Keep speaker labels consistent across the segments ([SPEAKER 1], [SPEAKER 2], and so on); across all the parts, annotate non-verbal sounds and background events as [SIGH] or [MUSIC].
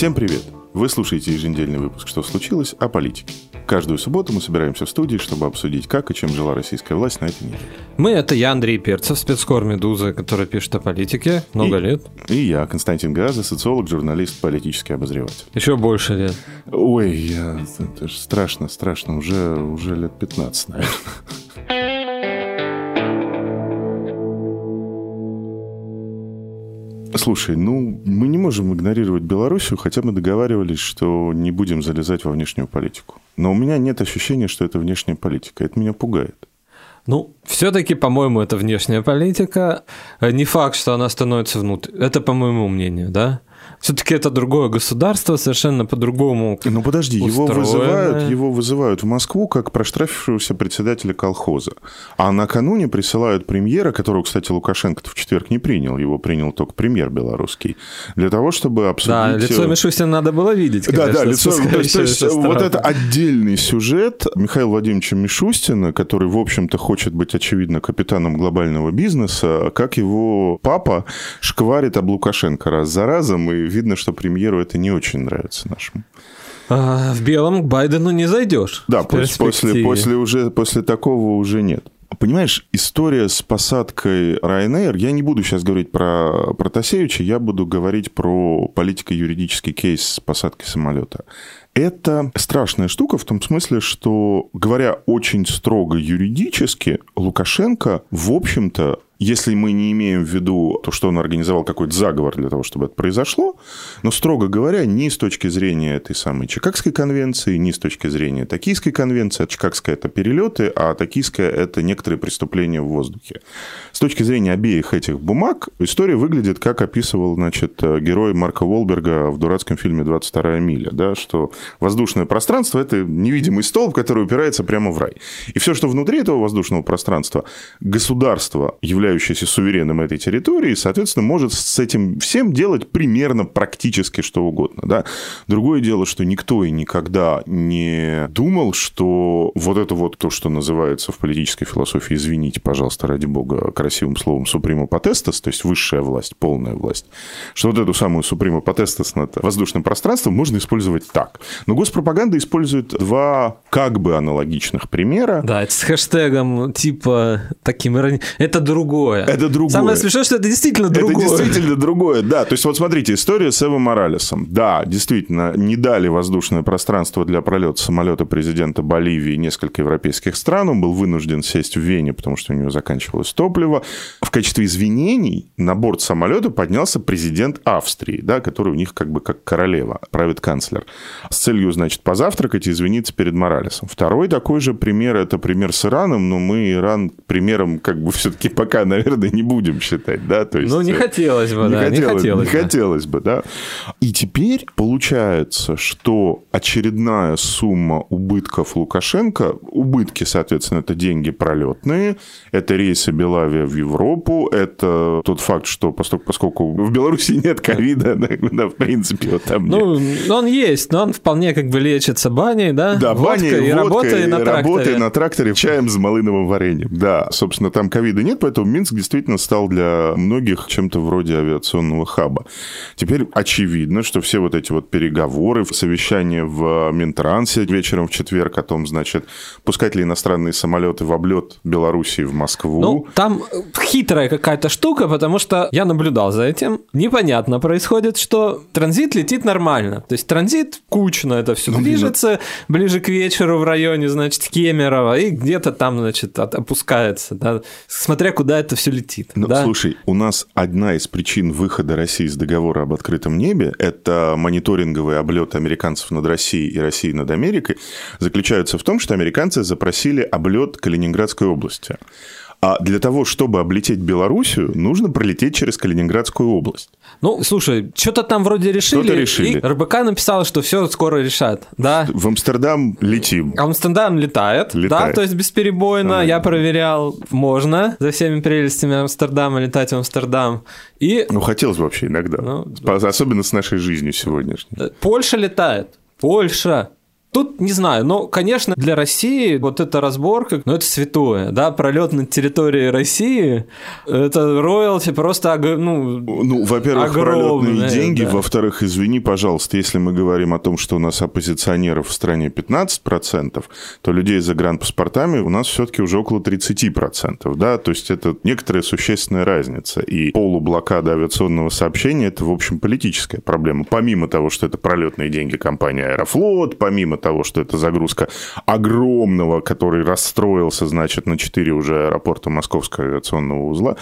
[SPEAKER 1] Всем привет! Вы слушаете еженедельный выпуск «Что случилось?» о политике. Каждую субботу мы собираемся в студии, чтобы обсудить, как и чем жила российская власть на этой неделе.
[SPEAKER 2] Мы — это я, Андрей Перцев, спецкор «Медуза», который пишет о политике много
[SPEAKER 1] и,
[SPEAKER 2] лет.
[SPEAKER 1] И я, Константин Газа, социолог, журналист, политический обозреватель.
[SPEAKER 2] Еще больше лет.
[SPEAKER 1] Ой, я, это же страшно, страшно. Уже, уже лет 15, наверное. Слушай, ну, мы не можем игнорировать Белоруссию, хотя мы договаривались, что не будем залезать во внешнюю политику. Но у меня нет ощущения, что это внешняя политика. Это меня пугает.
[SPEAKER 2] Ну, все-таки, по-моему, это внешняя политика. Не факт, что она становится внутрь. Это по моему мнению, да? Все-таки это другое государство, совершенно по-другому.
[SPEAKER 1] Ну подожди, его вызывают, его вызывают в Москву как проштрафившегося председателя колхоза. А накануне присылают премьера, которого, кстати, Лукашенко в четверг не принял, его принял только премьер белорусский, для того, чтобы обсудить... Да,
[SPEAKER 2] лицо э, Мишустина надо было видеть,
[SPEAKER 1] конечно. Да, да, лицо... То есть, то есть вот это отдельный сюжет Михаила Владимировича Мишустина, который, в общем-то, хочет быть, очевидно, капитаном глобального бизнеса, как его папа шкварит об Лукашенко раз за разом, и видно, что премьеру это не очень нравится нашему.
[SPEAKER 2] А, в белом к Байдену не зайдешь.
[SPEAKER 1] Да, после, после, уже, после такого уже нет. Понимаешь, история с посадкой Ryanair, я не буду сейчас говорить про Протасевича, я буду говорить про политико-юридический кейс с посадкой самолета. Это страшная штука в том смысле, что, говоря очень строго юридически, Лукашенко, в общем-то, если мы не имеем в виду то, что он организовал какой-то заговор для того, чтобы это произошло, но, строго говоря, ни с точки зрения этой самой Чикагской конвенции, ни с точки зрения Токийской конвенции, Чикагская – это перелеты, а Токийская – это некоторые преступления в воздухе. С точки зрения обеих этих бумаг история выглядит, как описывал значит, герой Марка Волберга в дурацком фильме «22 миля», да, что воздушное пространство – это невидимый столб, который упирается прямо в рай. И все, что внутри этого воздушного пространства, государство является являющийся суверенным этой территории, соответственно, может с этим всем делать примерно практически что угодно. Да? Другое дело, что никто и никогда не думал, что вот это вот то, что называется в политической философии, извините, пожалуйста, ради бога, красивым словом суприма потестас, то есть высшая власть, полная власть, что вот эту самую суприма потестас над воздушным пространством можно использовать так. Но госпропаганда использует два как бы аналогичных примера.
[SPEAKER 2] Да, это с хэштегом типа таким... Это другое другое.
[SPEAKER 1] Это другое.
[SPEAKER 2] Самое смешное, что это действительно другое.
[SPEAKER 1] Это действительно другое, да. То есть, вот смотрите, история с Эво Моралесом. Да, действительно, не дали воздушное пространство для пролета самолета президента Боливии несколько европейских стран. Он был вынужден сесть в Вене, потому что у него заканчивалось топливо. В качестве извинений на борт самолета поднялся президент Австрии, да, который у них как бы как королева, правит канцлер. С целью, значит, позавтракать и извиниться перед Моралесом. Второй такой же пример, это пример с Ираном, но мы Иран примером как бы все-таки пока наверное, не будем считать, да? То
[SPEAKER 2] есть, ну, не хотелось бы, не да, хотелось, не хотелось,
[SPEAKER 1] не хотелось бы, да. И теперь получается, что очередная сумма убытков Лукашенко, убытки, соответственно, это деньги пролетные, это рейсы Белавия в Европу, это тот факт, что поскольку, поскольку в Беларуси нет ковида, [LAUGHS] да, да, в принципе, вот там
[SPEAKER 2] Ну, он есть, но он вполне как бы лечится баней, да?
[SPEAKER 1] Да, баней, и работой на тракторе. работой на тракторе чаем с малыновым вареньем. Да, собственно, там ковида нет, поэтому Минск действительно стал для многих чем-то вроде авиационного хаба. Теперь очевидно, что все вот эти вот переговоры, совещания в Минтрансе вечером в четверг о том, значит, пускать ли иностранные самолеты в облет Белоруссии в Москву.
[SPEAKER 2] Ну, там хитрая какая-то штука, потому что я наблюдал за этим. Непонятно происходит, что транзит летит нормально. То есть транзит кучно это все ну, движется, ближе к вечеру в районе, значит, Кемерово, и где-то там, значит, опускается, да, смотря куда это все летит.
[SPEAKER 1] Ну,
[SPEAKER 2] да?
[SPEAKER 1] слушай, у нас одна из причин выхода России из договора об открытом небе – это мониторинговый облет американцев над Россией и России над Америкой, заключается в том, что американцы запросили облет Калининградской области. А для того, чтобы облететь Белоруссию, нужно пролететь через Калининградскую область.
[SPEAKER 2] Ну, слушай, что-то там вроде решили.
[SPEAKER 1] Что-то решили.
[SPEAKER 2] И РБК написал, что все скоро решат, да?
[SPEAKER 1] В Амстердам летим.
[SPEAKER 2] Амстердам летает,
[SPEAKER 1] Летает.
[SPEAKER 2] да, то есть бесперебойно.
[SPEAKER 1] Ага.
[SPEAKER 2] Я проверял, можно за всеми прелестями Амстердама летать в Амстердам. И
[SPEAKER 1] Ну, хотелось бы вообще иногда.
[SPEAKER 2] Ну,
[SPEAKER 1] Особенно с нашей жизнью сегодняшней.
[SPEAKER 2] Польша летает. Польша. Тут не знаю, но, конечно, для России вот эта разборка, ну, это святое, да, пролет над территорией России, это роялти просто, ну,
[SPEAKER 1] Ну, во-первых, пролетные деньги.
[SPEAKER 2] да.
[SPEAKER 1] Во-вторых, извини, пожалуйста, если мы говорим о том, что у нас оппозиционеров в стране 15%, то людей с загранпаспортами у нас все-таки уже около 30%. Да? То есть это некоторая существенная разница. И полублокада авиационного сообщения – это, в общем, политическая проблема. Помимо того, что это пролетные деньги компании «Аэрофлот», помимо того, что это загрузка огромного, который расстроился, значит, на 4 уже аэропорта Московского авиационного узла,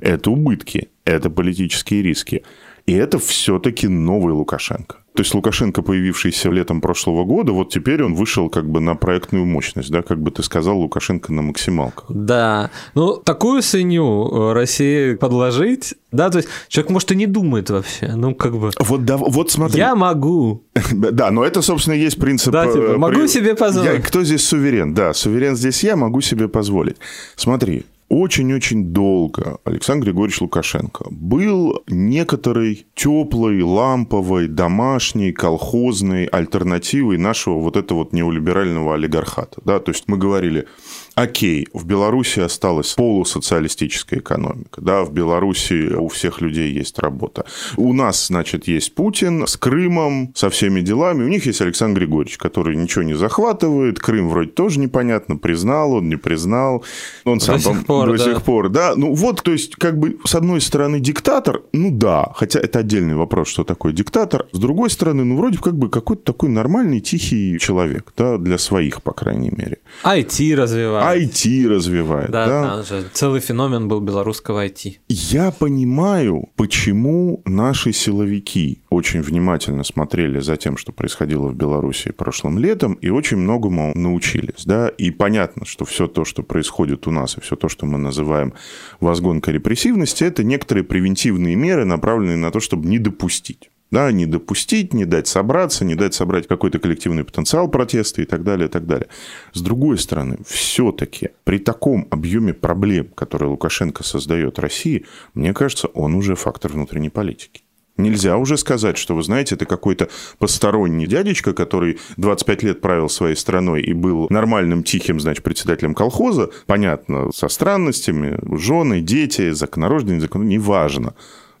[SPEAKER 1] это убытки, это политические риски. И это все-таки новый Лукашенко. То есть Лукашенко, появившийся летом прошлого года, вот теперь он вышел как бы на проектную мощность, да, как бы ты сказал, Лукашенко на максималках.
[SPEAKER 2] Да, ну такую свинью э, России подложить, да, то есть человек, может, и не думает вообще, ну как бы...
[SPEAKER 1] Вот, да, вот смотри.
[SPEAKER 2] Я могу. [LAUGHS]
[SPEAKER 1] Да, но это, собственно, есть принцип...
[SPEAKER 2] Да, типа,
[SPEAKER 1] э,
[SPEAKER 2] могу себе позволить.
[SPEAKER 1] Я- кто здесь суверен? Да, суверен здесь я, могу себе позволить. Смотри, очень-очень долго Александр Григорьевич Лукашенко был некоторой теплой, ламповой, домашней, колхозной альтернативой нашего вот этого вот неолиберального олигархата. Да? То есть мы говорили, окей, в Беларуси осталась полусоциалистическая экономика, да, в Беларуси у всех людей есть работа. У нас, значит, есть Путин с Крымом, со всеми делами. У них есть Александр Григорьевич, который ничего не захватывает. Крым вроде тоже непонятно, признал он, не признал. Он сам
[SPEAKER 2] сих
[SPEAKER 1] там-
[SPEAKER 2] пор,
[SPEAKER 1] до
[SPEAKER 2] да.
[SPEAKER 1] сих пор, да. Ну вот, то есть, как бы, с одной стороны, диктатор, ну да, хотя это отдельный вопрос, что такое диктатор. С другой стороны, ну вроде как бы какой-то такой нормальный, тихий человек, да, для своих, по крайней мере.
[SPEAKER 2] IT развивать.
[SPEAKER 1] IT развивает,
[SPEAKER 2] Да,
[SPEAKER 1] да.
[SPEAKER 2] же целый феномен был белорусского IT.
[SPEAKER 1] Я понимаю, почему наши силовики очень внимательно смотрели за тем, что происходило в Беларуси прошлым летом, и очень многому научились. Да? И понятно, что все то, что происходит у нас, и все то, что мы называем возгонкой репрессивности, это некоторые превентивные меры, направленные на то, чтобы не допустить. Да, не допустить, не дать собраться, не дать собрать какой-то коллективный потенциал протеста и так далее, и так далее. С другой стороны, все-таки при таком объеме проблем, которые Лукашенко создает России, мне кажется, он уже фактор внутренней политики. Нельзя уже сказать, что, вы знаете, это какой-то посторонний дядечка, который 25 лет правил своей страной и был нормальным, тихим, значит, председателем колхоза, понятно, со странностями, жены, дети, законорождение, закон, неважно.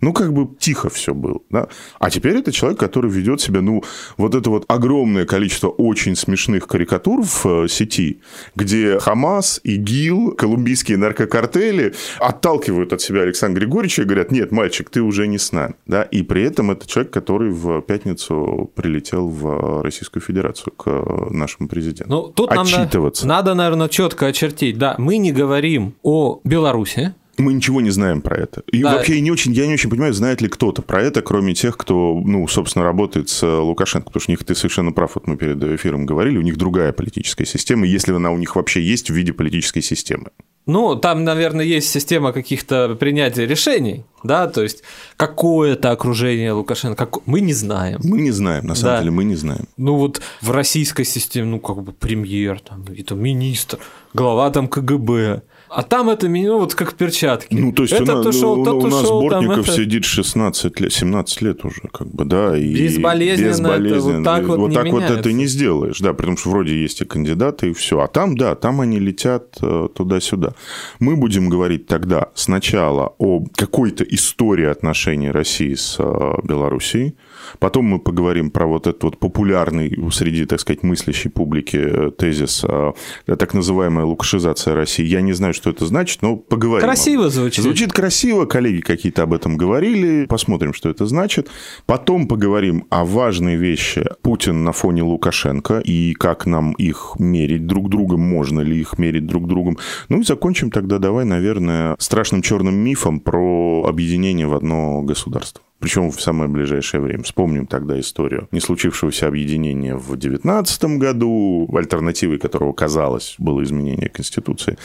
[SPEAKER 1] Ну, как бы тихо все было, да. А теперь это человек, который ведет себя, ну, вот это вот огромное количество очень смешных карикатур в э, сети, где Хамас, ИГИЛ, колумбийские наркокартели отталкивают от себя Александра Григорьевича и говорят, нет, мальчик, ты уже не с нами, да. И при этом это человек, который в пятницу прилетел в Российскую Федерацию к э, нашему президенту.
[SPEAKER 2] Ну, тут нам
[SPEAKER 1] Отчитываться.
[SPEAKER 2] надо, наверное, четко очертить. Да, мы не говорим о Беларуси,
[SPEAKER 1] Мы ничего не знаем про это. И
[SPEAKER 2] Да.
[SPEAKER 1] вообще не очень, я не очень понимаю, знает ли кто-то про это, кроме тех, кто, ну, собственно, работает с э, Лукашенко. Потому что у них, ты совершенно прав, вот мы перед эфиром говорили, у них другая политическая система, если она у них вообще есть в виде политической системы.
[SPEAKER 2] Ну, там, наверное, есть система каких-то принятия решений, да, то есть какое-то окружение Лукашенко, как- мы не знаем.
[SPEAKER 1] Мы не знаем, на самом
[SPEAKER 2] Да.
[SPEAKER 1] деле, мы не знаем.
[SPEAKER 2] Ну вот в российской системе, ну как бы премьер, там, и там министр, глава там КГБ, а там это ну вот как перчатки.
[SPEAKER 1] Ну, то есть
[SPEAKER 2] Этот
[SPEAKER 1] у, нас-
[SPEAKER 2] ушел,
[SPEAKER 1] ну, у нас
[SPEAKER 2] там
[SPEAKER 1] Бортников
[SPEAKER 2] это-
[SPEAKER 1] сидит 16 лет, 17 лет уже, как бы, да. И
[SPEAKER 2] Безболезненно это
[SPEAKER 1] безболезненно.
[SPEAKER 2] вот так вот
[SPEAKER 1] вот
[SPEAKER 2] не
[SPEAKER 1] так вот
[SPEAKER 2] меняется.
[SPEAKER 1] это не сделаешь, да, потому что вроде есть и кандидаты, и все. А там, да, там они летят э, туда-сюда. Мы будем говорить тогда сначала о какой-то истории отношений России с э, Белоруссией, Потом мы поговорим про вот этот вот популярный среди, так сказать, мыслящей публики э, тезис э, так называемая лукашизация России. Я не знаю, что это значит, но поговорим.
[SPEAKER 2] Красиво звучит.
[SPEAKER 1] Звучит красиво, коллеги какие-то об этом говорили, посмотрим, что это значит. Потом поговорим о важной вещи Путин на фоне Лукашенко и как нам их мерить друг другом, можно ли их мерить друг другом. Ну и закончим тогда, давай, наверное, страшным черным мифом про объединение в одно государство. Причем в самое ближайшее время. Вспомним тогда историю не случившегося объединения в 2019 году, альтернативой которого, казалось, было изменение Конституции,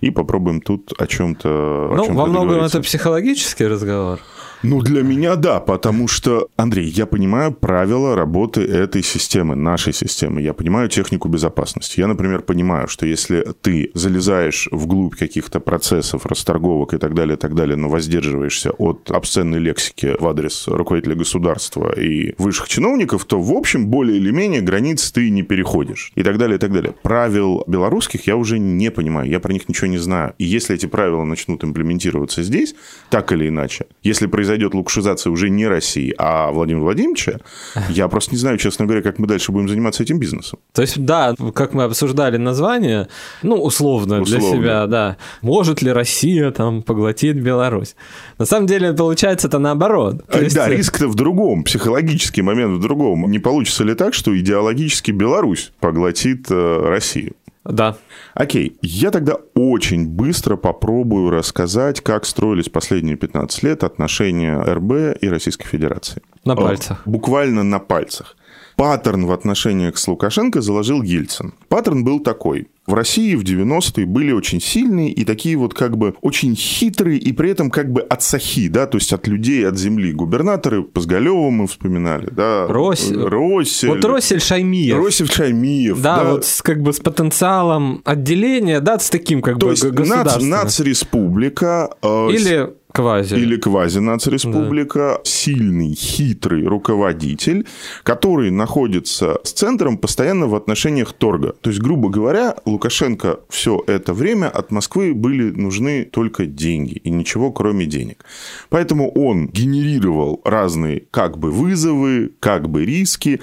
[SPEAKER 1] и попробуем тут о чем-то
[SPEAKER 2] Ну, во многом это психологический разговор.
[SPEAKER 1] Ну, для меня да, потому что, Андрей, я понимаю правила работы этой системы, нашей системы. Я понимаю технику безопасности. Я, например, понимаю, что если ты залезаешь вглубь каких-то процессов, расторговок и так далее, и так далее, но воздерживаешься от обсценной лексики в адрес руководителя государства и высших чиновников, то, в общем, более или менее границ ты не переходишь. И так далее, и так далее. Правил белорусских я уже не понимаю, я про них ничего не знаю. И если эти правила начнут имплементироваться здесь, так или иначе, если произойдет произойдет лукшизация уже не России, а Владимира Владимировича, [LAUGHS] я просто не знаю, честно говоря, как мы дальше будем заниматься этим бизнесом.
[SPEAKER 2] То есть, да, как мы обсуждали название, ну, условно, условно. для себя, да. Может ли Россия там поглотить Беларусь? На самом деле, получается это наоборот.
[SPEAKER 1] То есть... Да, риск-то в другом, психологический момент в другом. Не получится ли так, что идеологически Беларусь поглотит э, Россию?
[SPEAKER 2] Да.
[SPEAKER 1] Окей, я тогда очень быстро попробую рассказать, как строились последние 15 лет отношения РБ и Российской Федерации.
[SPEAKER 2] На пальцах.
[SPEAKER 1] Буквально на пальцах. Паттерн в отношениях с Лукашенко заложил Ельцин. Паттерн был такой. В России в 90-е были очень сильные и такие вот как бы очень хитрые и при этом как бы от сахи, да, то есть от людей, от земли. Губернаторы Позголева мы вспоминали, да.
[SPEAKER 2] Рось...
[SPEAKER 1] Росель.
[SPEAKER 2] Вот Росель Шаймиев.
[SPEAKER 1] Росель Шаймиев.
[SPEAKER 2] Да, да, вот с, как бы с потенциалом отделения, да, с таким как
[SPEAKER 1] то
[SPEAKER 2] бы
[SPEAKER 1] есть нац, нацреспублика.
[SPEAKER 2] Э, Или Квази.
[SPEAKER 1] Или квази-нацреспублика, да. сильный, хитрый руководитель, который находится с центром постоянно в отношениях торга. То есть, грубо говоря, Лукашенко все это время от Москвы были нужны только деньги и ничего кроме денег. Поэтому он генерировал разные как бы вызовы, как бы риски,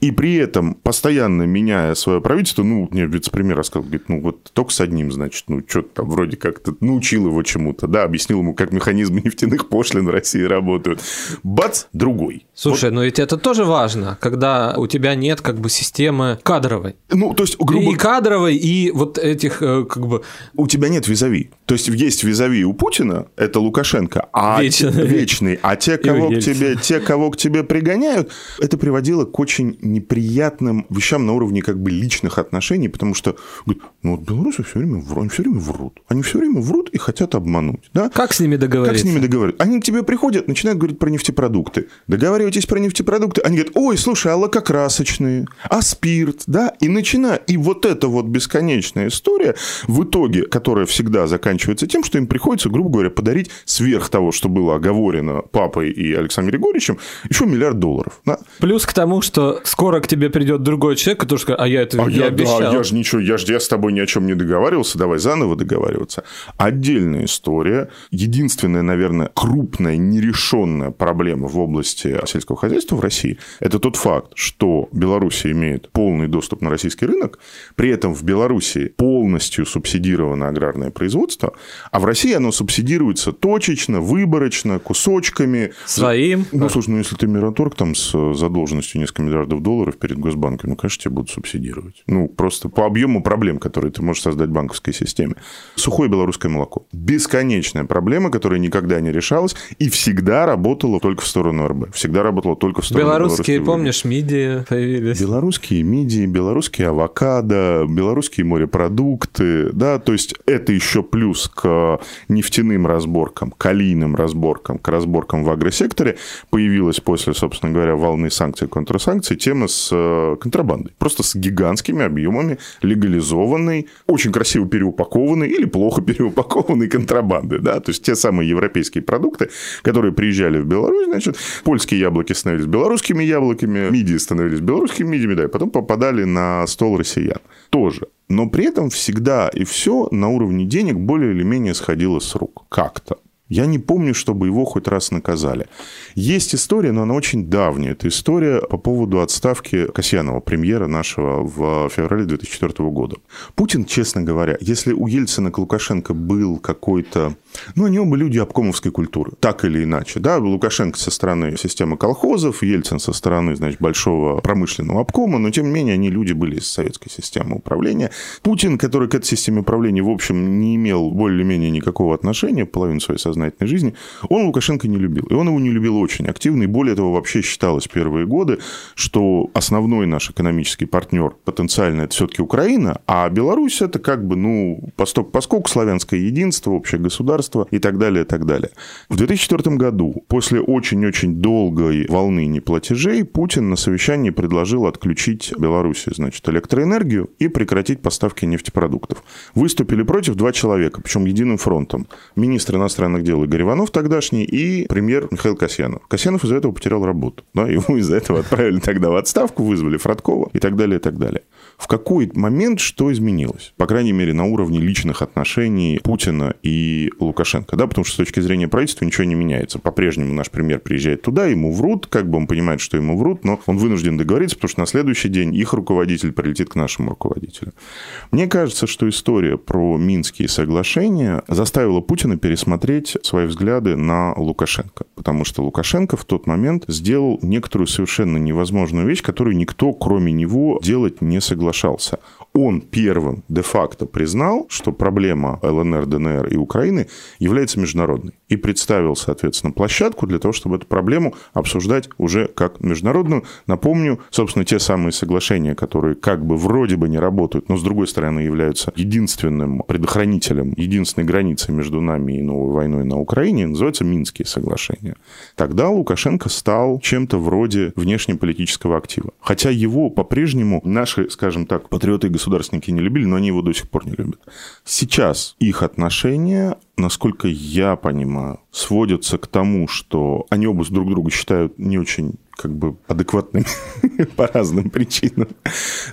[SPEAKER 1] и при этом постоянно меняя свое правительство, ну, мне вице-премьер рассказал, говорит, ну, вот только с одним, значит, ну, что-то там вроде как-то научил его чему-то, да, объяснил ему, как механизм механизмы нефтяных пошлин в России работают. Бац, другой.
[SPEAKER 2] Слушай, вот. но ведь это тоже важно, когда у тебя нет как бы системы кадровой.
[SPEAKER 1] Ну, то есть, грубо...
[SPEAKER 2] И кадровой, и вот этих э, как бы...
[SPEAKER 1] У тебя нет визави. То есть, есть визави у Путина, это Лукашенко, а Вечно. вечный. А те, кого к тебе, те, кого к тебе пригоняют, это приводило к очень неприятным вещам на уровне как бы личных отношений, потому что, ну, вот белорусы все время, они все время врут. Они все время врут и хотят обмануть. Да?
[SPEAKER 2] Как с ними договориться?
[SPEAKER 1] Как с ними договариваться? Они к тебе приходят, начинают говорить про нефтепродукты. Договаривайтесь про нефтепродукты. Они говорят, ой, слушай, а лакокрасочные, а спирт, да? И начинают. И вот эта вот бесконечная история, в итоге, которая всегда заканчивается тем, что им приходится, грубо говоря, подарить сверх того, что было оговорено папой и Александром Григорьевичем, еще миллиард долларов. Да?
[SPEAKER 2] Плюс к тому, что скоро к тебе придет другой человек, который скажет, а я это а я, обещал.
[SPEAKER 1] Да, я же ничего, я же я с тобой ни о чем не договаривался, давай заново договариваться. Отдельная история. Единственное единственная, наверное, крупная нерешенная проблема в области сельского хозяйства в России – это тот факт, что Беларусь имеет полный доступ на российский рынок, при этом в Беларуси полностью субсидировано аграрное производство, а в России оно субсидируется точечно, выборочно, кусочками.
[SPEAKER 2] Своим.
[SPEAKER 1] Ну, слушай, ну если ты Мираторг там с задолженностью несколько миллиардов долларов перед Госбанком, ну, конечно, тебя будут субсидировать. Ну, просто по объему проблем, которые ты можешь создать в банковской системе. Сухое белорусское молоко. Бесконечная проблема, которая никогда не решалась и всегда работала только в сторону РБ. Всегда работала только в сторону
[SPEAKER 2] Белорусские, помнишь, мидии появились?
[SPEAKER 1] Белорусские мидии, белорусские авокадо, белорусские морепродукты, да, то есть это еще плюс к нефтяным разборкам, калийным разборкам, к разборкам в агросекторе появилась после, собственно говоря, волны санкций и контрсанкций тема с э, контрабандой. Просто с гигантскими объемами легализованной, очень красиво переупакованной или плохо переупакованной контрабанды, да, то есть те самые европейские продукты, которые приезжали в Беларусь, значит, польские яблоки становились белорусскими яблоками, мидии становились белорусскими мидиями, да, и потом попадали на стол россиян. Тоже. Но при этом всегда и все на уровне денег более или менее сходило с рук. Как-то. Я не помню, чтобы его хоть раз наказали. Есть история, но она очень давняя. Это история по поводу отставки Касьянова, премьера нашего в феврале 2004 года. Путин, честно говоря, если у Ельцина к Лукашенко был какой-то Ну, они оба люди обкомовской культуры, так или иначе. Да, Лукашенко со стороны системы колхозов, Ельцин со стороны, значит, большого промышленного обкома, но, тем не менее, они люди были из советской системы управления. Путин, который к этой системе управления, в общем, не имел более-менее никакого отношения половину своей сознательной жизни, он Лукашенко не любил. И он его не любил очень активно, и более того, вообще считалось первые годы, что основной наш экономический партнер потенциально это все-таки Украина, а Беларусь это как бы, ну, посток поскольку славянское единство, общее государство и так далее, и так далее. В 2004 году, после очень-очень долгой волны неплатежей, Путин на совещании предложил отключить Беларуси, значит, электроэнергию и прекратить поставки нефтепродуктов. Выступили против два человека, причем единым фронтом. Министр иностранных дел Игорь Иванов тогдашний и премьер Михаил Касьянов. Касьянов из-за этого потерял работу. Да, его из-за этого отправили тогда в отставку, вызвали Фродкова и так далее, и так далее. В какой момент что изменилось? По крайней мере, на уровне личных отношений Путина и Лукашенко. Да, потому что с точки зрения правительства ничего не меняется. По-прежнему наш премьер приезжает туда, ему врут, как бы он понимает, что ему врут, но он вынужден договориться, потому что на следующий день их руководитель прилетит к нашему руководителю. Мне кажется, что история про Минские соглашения заставила Путина пересмотреть свои взгляды на Лукашенко. Потому что Лукашенко в тот момент сделал некоторую совершенно невозможную вещь, которую никто, кроме него, делать не соглашался он первым де-факто признал, что проблема ЛНР, ДНР и Украины является международной. И представил, соответственно, площадку для того, чтобы эту проблему обсуждать уже как международную. Напомню, собственно, те самые соглашения, которые как бы вроде бы не работают, но с другой стороны являются единственным предохранителем, единственной границей между нами и новой войной на Украине, называются Минские соглашения. Тогда Лукашенко стал чем-то вроде внешнеполитического актива. Хотя его по-прежнему наши, скажем так, патриоты и государственники не любили, но они его до сих пор не любят. Сейчас их отношения, насколько я понимаю, сводятся к тому, что они оба друг друга считают не очень как бы адекватными [LAUGHS] по разным причинам.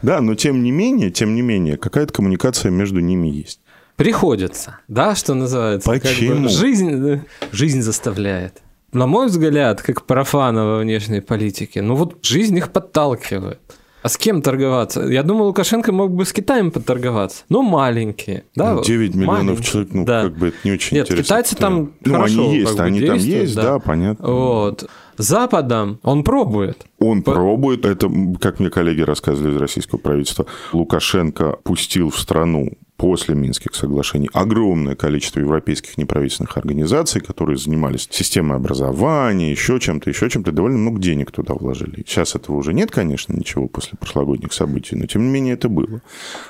[SPEAKER 1] Да, но тем не менее, тем не менее, какая-то коммуникация между ними есть.
[SPEAKER 2] Приходится, да, что называется.
[SPEAKER 1] Почему? Как бы
[SPEAKER 2] жизнь, жизнь заставляет. На мой взгляд, как профана во внешней политике, ну вот жизнь их подталкивает. А с кем торговаться? Я думаю, Лукашенко мог бы с Китаем поторговаться. Ну, маленькие. Да,
[SPEAKER 1] ну, 9 миллионов маленькие. человек, ну, да. как бы это не очень
[SPEAKER 2] Нет,
[SPEAKER 1] интересно.
[SPEAKER 2] китайцы там
[SPEAKER 1] Ну,
[SPEAKER 2] хорошо,
[SPEAKER 1] они есть,
[SPEAKER 2] как бы,
[SPEAKER 1] они там есть, да, да понятно.
[SPEAKER 2] Вот. Западом он пробует.
[SPEAKER 1] Он По... пробует. Это, как мне коллеги рассказывали из российского правительства, Лукашенко пустил в страну после Минских соглашений огромное количество европейских неправительственных организаций, которые занимались системой образования, еще чем-то, еще чем-то, довольно много денег туда вложили. Сейчас этого уже нет, конечно, ничего после прошлогодних событий, но тем не менее это было.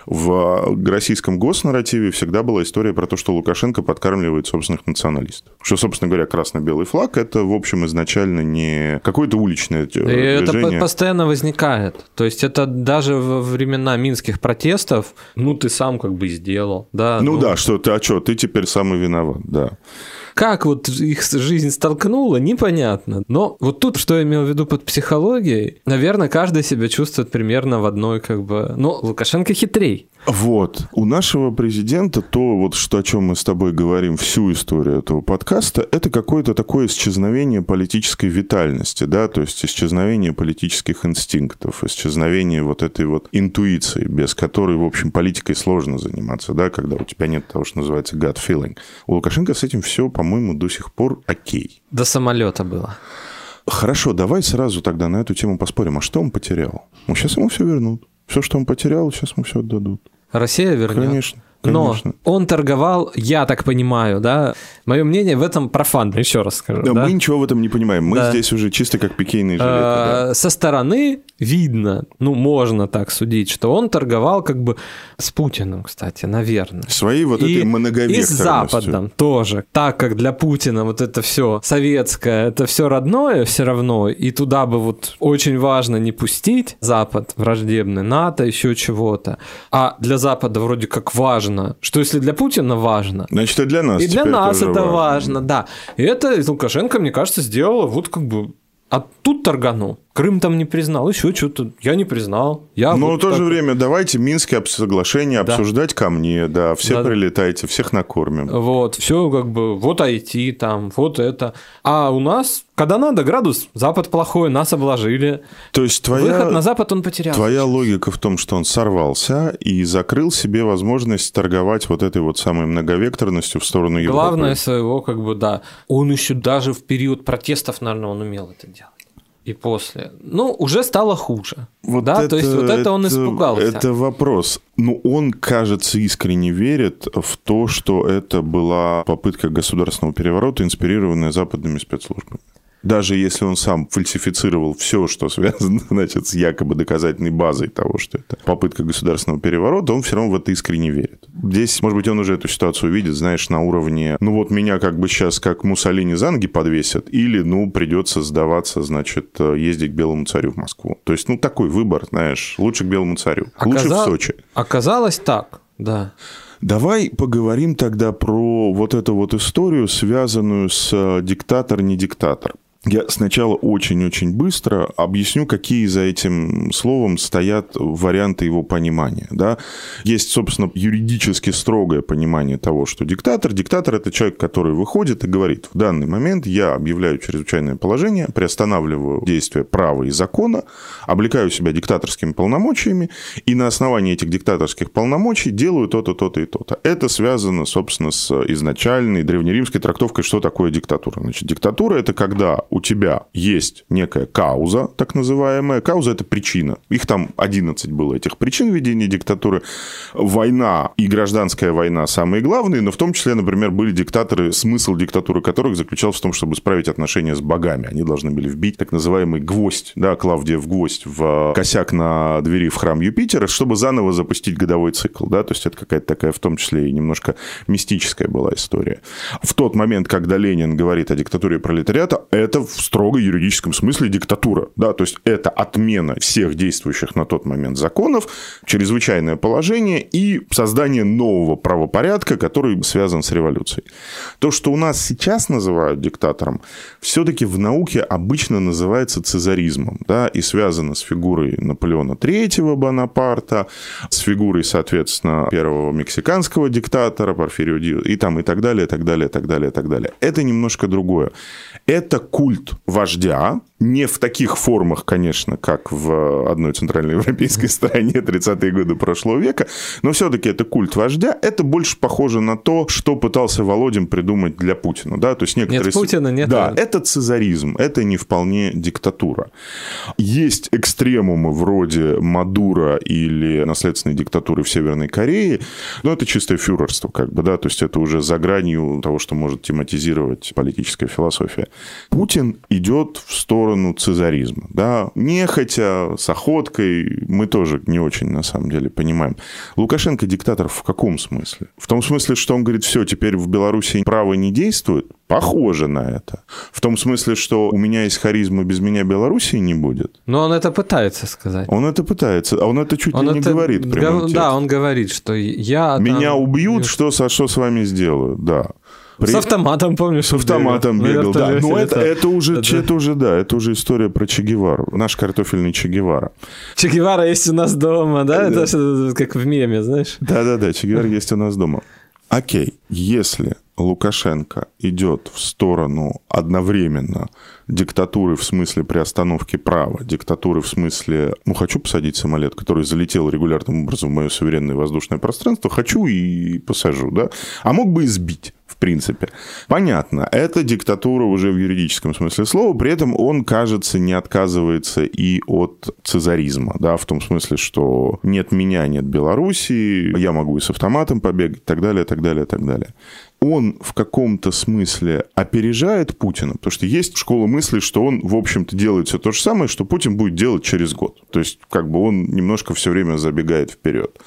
[SPEAKER 1] В российском госнарративе всегда была история про то, что Лукашенко подкармливает собственных националистов. Что, собственно говоря, красно-белый флаг – это, в общем, изначально не какое-то уличное движение.
[SPEAKER 2] Это постоянно возникает. То есть это даже во времена минских протестов, ну, ты сам как бы сделал. Да,
[SPEAKER 1] ну, ну да, что ты, а что, ты теперь самый виноват, да.
[SPEAKER 2] Как вот их жизнь столкнула, непонятно. Но вот тут, что я имел в виду под психологией, наверное, каждый себя чувствует примерно в одной как бы... Ну, Лукашенко хитрей.
[SPEAKER 1] Вот. У нашего президента то, вот что, о чем мы с тобой говорим всю историю этого подкаста, это какое-то такое исчезновение политической витальности, да, то есть исчезновение политических инстинктов, исчезновение вот этой вот интуиции, без которой, в общем, политикой сложно заниматься, да, когда у тебя нет того, что называется gut feeling. У Лукашенко с этим все, по-моему, до сих пор окей.
[SPEAKER 2] До самолета было.
[SPEAKER 1] Хорошо, давай сразу тогда на эту тему поспорим. А что он потерял? Ну, сейчас ему все вернут. Все, что он потерял, сейчас ему все отдадут.
[SPEAKER 2] Россия вернет.
[SPEAKER 1] Конечно.
[SPEAKER 2] Конечно. Но он торговал, я так понимаю, да. Мое мнение в этом профанно, еще раз скажу.
[SPEAKER 1] Да, да? мы ничего в этом не понимаем. Мы да. здесь уже чисто как пикейные жилеты. А,
[SPEAKER 2] да. Со стороны видно, ну, можно так судить, что он торговал как бы с Путиным, кстати, наверное.
[SPEAKER 1] Своей вот
[SPEAKER 2] и,
[SPEAKER 1] этой многовекторностью.
[SPEAKER 2] И с Западом тоже. Так как для Путина вот это все советское, это все родное все равно, и туда бы вот очень важно не пустить Запад враждебный, НАТО, еще чего-то. А для Запада вроде как важно важно, что если для Путина важно,
[SPEAKER 1] значит и для нас.
[SPEAKER 2] И для нас это важно. важно, да. И это Лукашенко, мне кажется, сделал вот как бы а тут торганул. Крым там не признал, еще что-то. Я не признал. Я
[SPEAKER 1] Но
[SPEAKER 2] вот
[SPEAKER 1] в то же
[SPEAKER 2] так-
[SPEAKER 1] время давайте Минские соглашения
[SPEAKER 2] Да.
[SPEAKER 1] обсуждать ко мне, да, все
[SPEAKER 2] Да.
[SPEAKER 1] прилетайте, всех накормим.
[SPEAKER 2] Вот, все как бы, вот IT там, вот это. А у нас, когда надо, градус, Запад плохой, нас обложили.
[SPEAKER 1] То есть твоя...
[SPEAKER 2] Выход на Запад он потерял.
[SPEAKER 1] Твоя логика в том, что он сорвался и закрыл себе возможность торговать вот этой вот самой многовекторностью в сторону Европы.
[SPEAKER 2] Главное своего, как бы, да. Он еще даже в период протестов, наверное, он умел это делать. И после. Ну, уже стало хуже.
[SPEAKER 1] Вот
[SPEAKER 2] да, то есть вот это он испугался.
[SPEAKER 1] Это вопрос. Ну, он, кажется, искренне верит в то, что это была попытка государственного переворота, инспирированная западными спецслужбами. Даже если он сам фальсифицировал все, что связано, [LAUGHS] значит, с якобы доказательной базой того, что это попытка государственного переворота, он все равно в это искренне верит. Здесь, может быть, он уже эту ситуацию видит, знаешь, на уровне, ну вот меня как бы сейчас как Муссолини за ноги подвесят, или, ну, придется сдаваться, значит, ездить к Белому царю в Москву. То есть, ну, такой выбор, знаешь, лучше к Белому царю, лучше в
[SPEAKER 2] Оказа-
[SPEAKER 1] Сочи.
[SPEAKER 2] Оказалось так, да.
[SPEAKER 1] Давай поговорим тогда про вот эту вот историю, связанную с э, диктатор-не диктатор. Я сначала очень-очень быстро объясню, какие за этим словом стоят варианты его понимания. Да? Есть, собственно, юридически строгое понимание того, что диктатор. Диктатор – это человек, который выходит и говорит, в данный момент я объявляю чрезвычайное положение, приостанавливаю действие права и закона, облекаю себя диктаторскими полномочиями, и на основании этих диктаторских полномочий делаю то-то, то-то и то-то. Это связано, собственно, с изначальной древнеримской трактовкой, что такое диктатура. Значит, диктатура – это когда у тебя есть некая кауза, так называемая. Кауза – это причина. Их там 11 было, этих причин ведения диктатуры. Война и гражданская война самые главные, но в том числе, например, были диктаторы, смысл диктатуры которых заключался в том, чтобы исправить отношения с богами. Они должны были вбить так называемый гвоздь, да, Клавдия в гвоздь, в косяк на двери в храм Юпитера, чтобы заново запустить годовой цикл. Да? То есть это какая-то такая, в том числе, и немножко мистическая была история. В тот момент, когда Ленин говорит о диктатуре пролетариата, это в строго юридическом смысле диктатура. Да? То есть это отмена всех действующих на тот момент законов, чрезвычайное положение и создание нового правопорядка, который связан с революцией. То, что у нас сейчас называют диктатором, все-таки в науке обычно называется цезаризмом, да, и связано с фигурой Наполеона III Бонапарта, с фигурой, соответственно, первого мексиканского диктатора Порфирио Дио, и там, и так далее, и так далее, и так далее, и так далее. Это немножко другое. Это культ вождя, не в таких формах, конечно, как в одной центральноевропейской стране 30-е годы прошлого века, но все-таки это культ вождя. Это больше похоже на то, что пытался Володин придумать для Путина. Да? То есть некоторые...
[SPEAKER 2] Нет Путина, нет...
[SPEAKER 1] Да, это цезаризм, это не вполне диктатура. Есть экстремумы вроде Мадура или наследственной диктатуры в Северной Корее, но это чистое фюрерство, как бы, да, то есть это уже за гранью того, что может тематизировать политическая философия. Путин идет в сторону цезаризма, да, нехотя, с охоткой, мы тоже не очень, на самом деле, понимаем. Лукашенко диктатор в каком смысле? В том смысле, что он говорит, все, теперь в Беларуси право не действует? Похоже на это. В том смысле, что у меня есть харизма, без меня Белоруссии не будет?
[SPEAKER 2] Но он это пытается сказать.
[SPEAKER 1] Он это пытается, а он это чуть
[SPEAKER 2] Он
[SPEAKER 1] ли не
[SPEAKER 2] это
[SPEAKER 1] говорит
[SPEAKER 2] гов-. Да, он говорит, что я... там-
[SPEAKER 1] Меня убьют, что, что с вами сделают, да. При-
[SPEAKER 2] С автоматом, помнишь?
[SPEAKER 1] С автоматом
[SPEAKER 2] на
[SPEAKER 1] бегал, да. Но это,
[SPEAKER 2] летал.
[SPEAKER 1] это, уже,
[SPEAKER 2] Это-
[SPEAKER 1] это уже, да, это уже история про Че Гевару. Наш картофельный Че Гевара.
[SPEAKER 2] Че Гевара есть у нас дома, да? Это что-то как в меме, знаешь?
[SPEAKER 1] Да-да-да, Че Гевара есть у нас дома. Окей, если Лукашенко идет в сторону одновременно диктатуры в смысле приостановки права, диктатуры в смысле, ну, хочу посадить самолет, который залетел регулярным образом в мое суверенное воздушное пространство, хочу и посажу, да, а мог бы и сбить в принципе. Понятно, это диктатура уже в юридическом смысле слова, при этом он, кажется, не отказывается и от цезаризма, да, в том смысле, что нет меня, нет Белоруссии, я могу и с автоматом побегать, и так далее, так далее, так далее он в каком-то смысле опережает Путина, потому что есть школа мысли, что он, в общем-то, делает все то же самое, что Путин будет делать через год. То есть, как бы он немножко все время забегает вперед.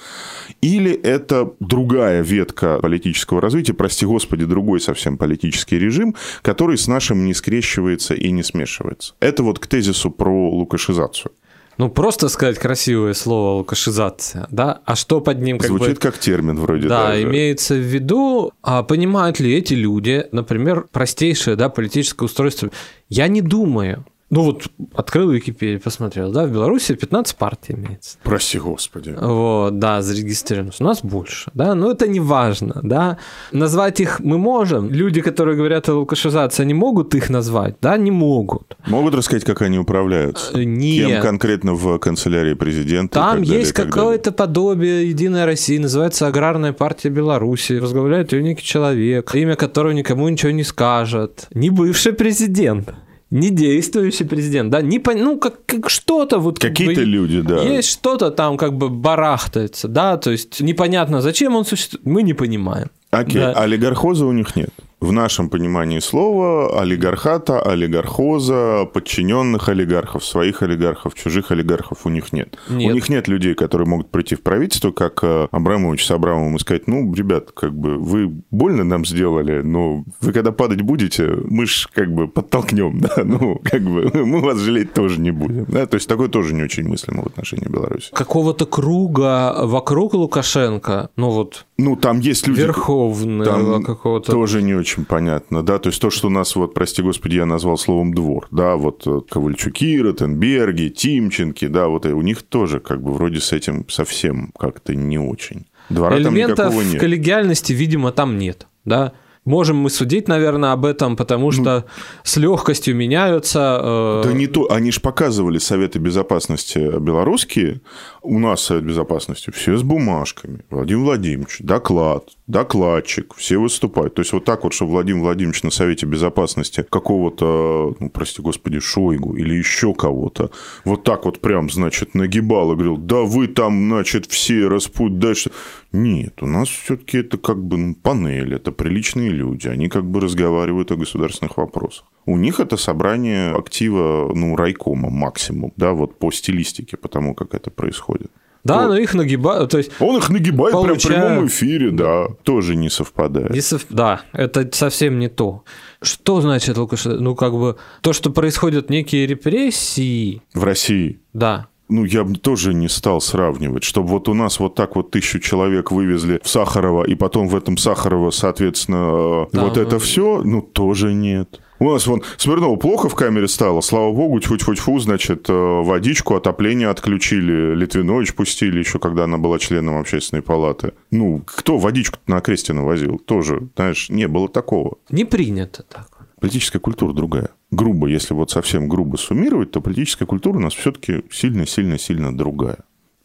[SPEAKER 1] Или это другая ветка политического развития, прости господи, другой совсем политический режим, который с нашим не скрещивается и не смешивается. Это вот к тезису про лукашизацию.
[SPEAKER 2] Ну, просто сказать красивое слово лукашизация, да? А что под ним как
[SPEAKER 1] Звучит
[SPEAKER 2] бы...
[SPEAKER 1] как термин вроде
[SPEAKER 2] Да,
[SPEAKER 1] даже.
[SPEAKER 2] имеется в виду, а понимают ли эти люди, например, простейшее да, политическое устройство. Я не думаю, Ну вот открыл Википедию, посмотрел, да, в Беларуси 15 партий имеется.
[SPEAKER 1] Прости господи.
[SPEAKER 2] Вот, да, зарегистрировано. У нас больше, да, но это не важно, да. Назвать их мы можем. Люди, которые говорят о лукашизации, они могут их назвать, да, не могут.
[SPEAKER 1] Могут рассказать, как они управляются?
[SPEAKER 2] Э, Нет.
[SPEAKER 1] Кем конкретно в канцелярии президента?
[SPEAKER 2] Там
[SPEAKER 1] далее,
[SPEAKER 2] есть какое-то подобие Единой России, называется Аграрная партия Беларуси. Возглавляет ее некий человек, имя которого никому ничего не скажет. Не бывший президент. Не действующий президент, да, не пон- ну как, как что-то вот как
[SPEAKER 1] Какие-то
[SPEAKER 2] бы
[SPEAKER 1] люди, да.
[SPEAKER 2] есть что-то там как бы барахтается, да, то есть непонятно, зачем он существует, мы не понимаем.
[SPEAKER 1] Окей,
[SPEAKER 2] Да.
[SPEAKER 1] олигархоза у них нет. В нашем понимании слова олигархата, олигархоза, подчиненных олигархов, своих олигархов, чужих олигархов у них нет.
[SPEAKER 2] Нет.
[SPEAKER 1] У них нет людей, которые могут прийти в правительство, как э, Абрамович с Абрамовым и сказать, ну, ребят, как бы вы больно нам сделали, но вы когда падать будете, мы ж как бы подтолкнем, [LAUGHS] да, ну, как бы [LAUGHS] мы вас жалеть тоже не будем, да, то есть такое тоже не очень мыслимо в отношении Беларуси.
[SPEAKER 2] Какого-то круга вокруг Лукашенко, ну вот
[SPEAKER 1] Ну, там есть люди...
[SPEAKER 2] верховного
[SPEAKER 1] Там
[SPEAKER 2] какого-то...
[SPEAKER 1] тоже не очень понятно, да, то есть то, что у нас, вот, прости господи, я назвал словом «двор», да, вот э, Ковальчуки, Ротенберги, Тимченки, да, вот и у них тоже как бы вроде с этим совсем как-то не очень. Двора там
[SPEAKER 2] Элементов
[SPEAKER 1] никакого нет.
[SPEAKER 2] коллегиальности, видимо, там нет, да. Можем мы судить, наверное, об этом, потому что с легкостью меняются. э,
[SPEAKER 1] Ну. Да не то, они же показывали Советы Безопасности белорусские, у нас Совет Безопасности, все с бумажками. Владимир Владимирович, доклад, докладчик, все выступают. То есть вот так вот, что Владимир Владимирович на Совете Безопасности какого-то, ну, прости господи, Шойгу или еще кого-то, вот так вот прям, значит, нагибал и говорил, да вы там, значит, все распуть дальше. Нет, у нас все-таки это как бы ну, панель, это приличные люди, они как бы разговаривают о государственных вопросах. У них это собрание актива, ну, райкома максимум, да, вот по стилистике, потому как это происходит.
[SPEAKER 2] Да, но их нагибают. То есть
[SPEAKER 1] Он их нагибает прям в
[SPEAKER 2] Получая-
[SPEAKER 1] прямом эфире, да, тоже не совпадает.
[SPEAKER 2] Не сов- Да, это совсем не то. Что значит Лукашенко? Ну, как бы то, что происходят некие репрессии,
[SPEAKER 1] В России
[SPEAKER 2] да.
[SPEAKER 1] Ну, я бы тоже не стал сравнивать, чтобы вот у нас вот так вот тысячу человек вывезли в Сахарова, и потом в этом Сахарова, соответственно,
[SPEAKER 2] Да,
[SPEAKER 1] вот
[SPEAKER 2] ну,
[SPEAKER 1] это все, ну, тоже нет. У нас вон Смирнова плохо в камере стало, слава богу, тьфу-тьфу-тьфу, значит, э, водичку, отопление отключили, Литвинович пустили еще, когда она была членом общественной палаты. Ну, кто водичку на Крестина возил? Тоже, знаешь, не было такого.
[SPEAKER 2] Не принято так.
[SPEAKER 1] Политическая культура другая. Грубо, если вот совсем грубо суммировать, то политическая культура у нас все-таки сильно-сильно-сильно другая.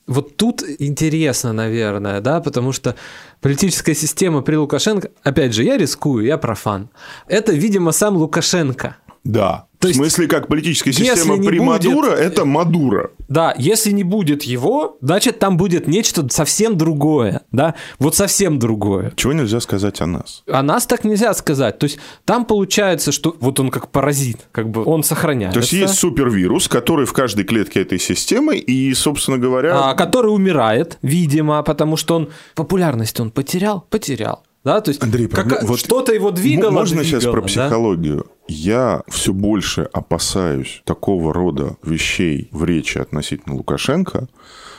[SPEAKER 2] Вот тут интересно, наверное, да, потому что политическая система при Лукашенко, опять же, я рискую, я профан. Это, видимо, сам Лукашенко.
[SPEAKER 1] Да.
[SPEAKER 2] То
[SPEAKER 1] в
[SPEAKER 2] есть,
[SPEAKER 1] смысле, как политическая система при
[SPEAKER 2] будет-
[SPEAKER 1] Мадуро, это Мадуро.
[SPEAKER 2] Да, если не будет его, значит, там будет нечто совсем другое, да, вот совсем другое.
[SPEAKER 1] Чего нельзя сказать о нас?
[SPEAKER 2] О нас так нельзя сказать. То есть там получается, что вот он как паразит, как бы он сохраняется.
[SPEAKER 1] То есть есть супервирус, который в каждой клетке этой системы, и, собственно говоря,
[SPEAKER 2] а, который умирает, видимо, потому что он популярность он потерял, потерял. Да, то есть
[SPEAKER 1] Андрей, проблема- вот
[SPEAKER 2] что-то его двигало.
[SPEAKER 1] Можно сейчас
[SPEAKER 2] двигало,
[SPEAKER 1] про
[SPEAKER 2] да?
[SPEAKER 1] психологию? Я все больше опасаюсь такого рода вещей в речи относительно Лукашенко,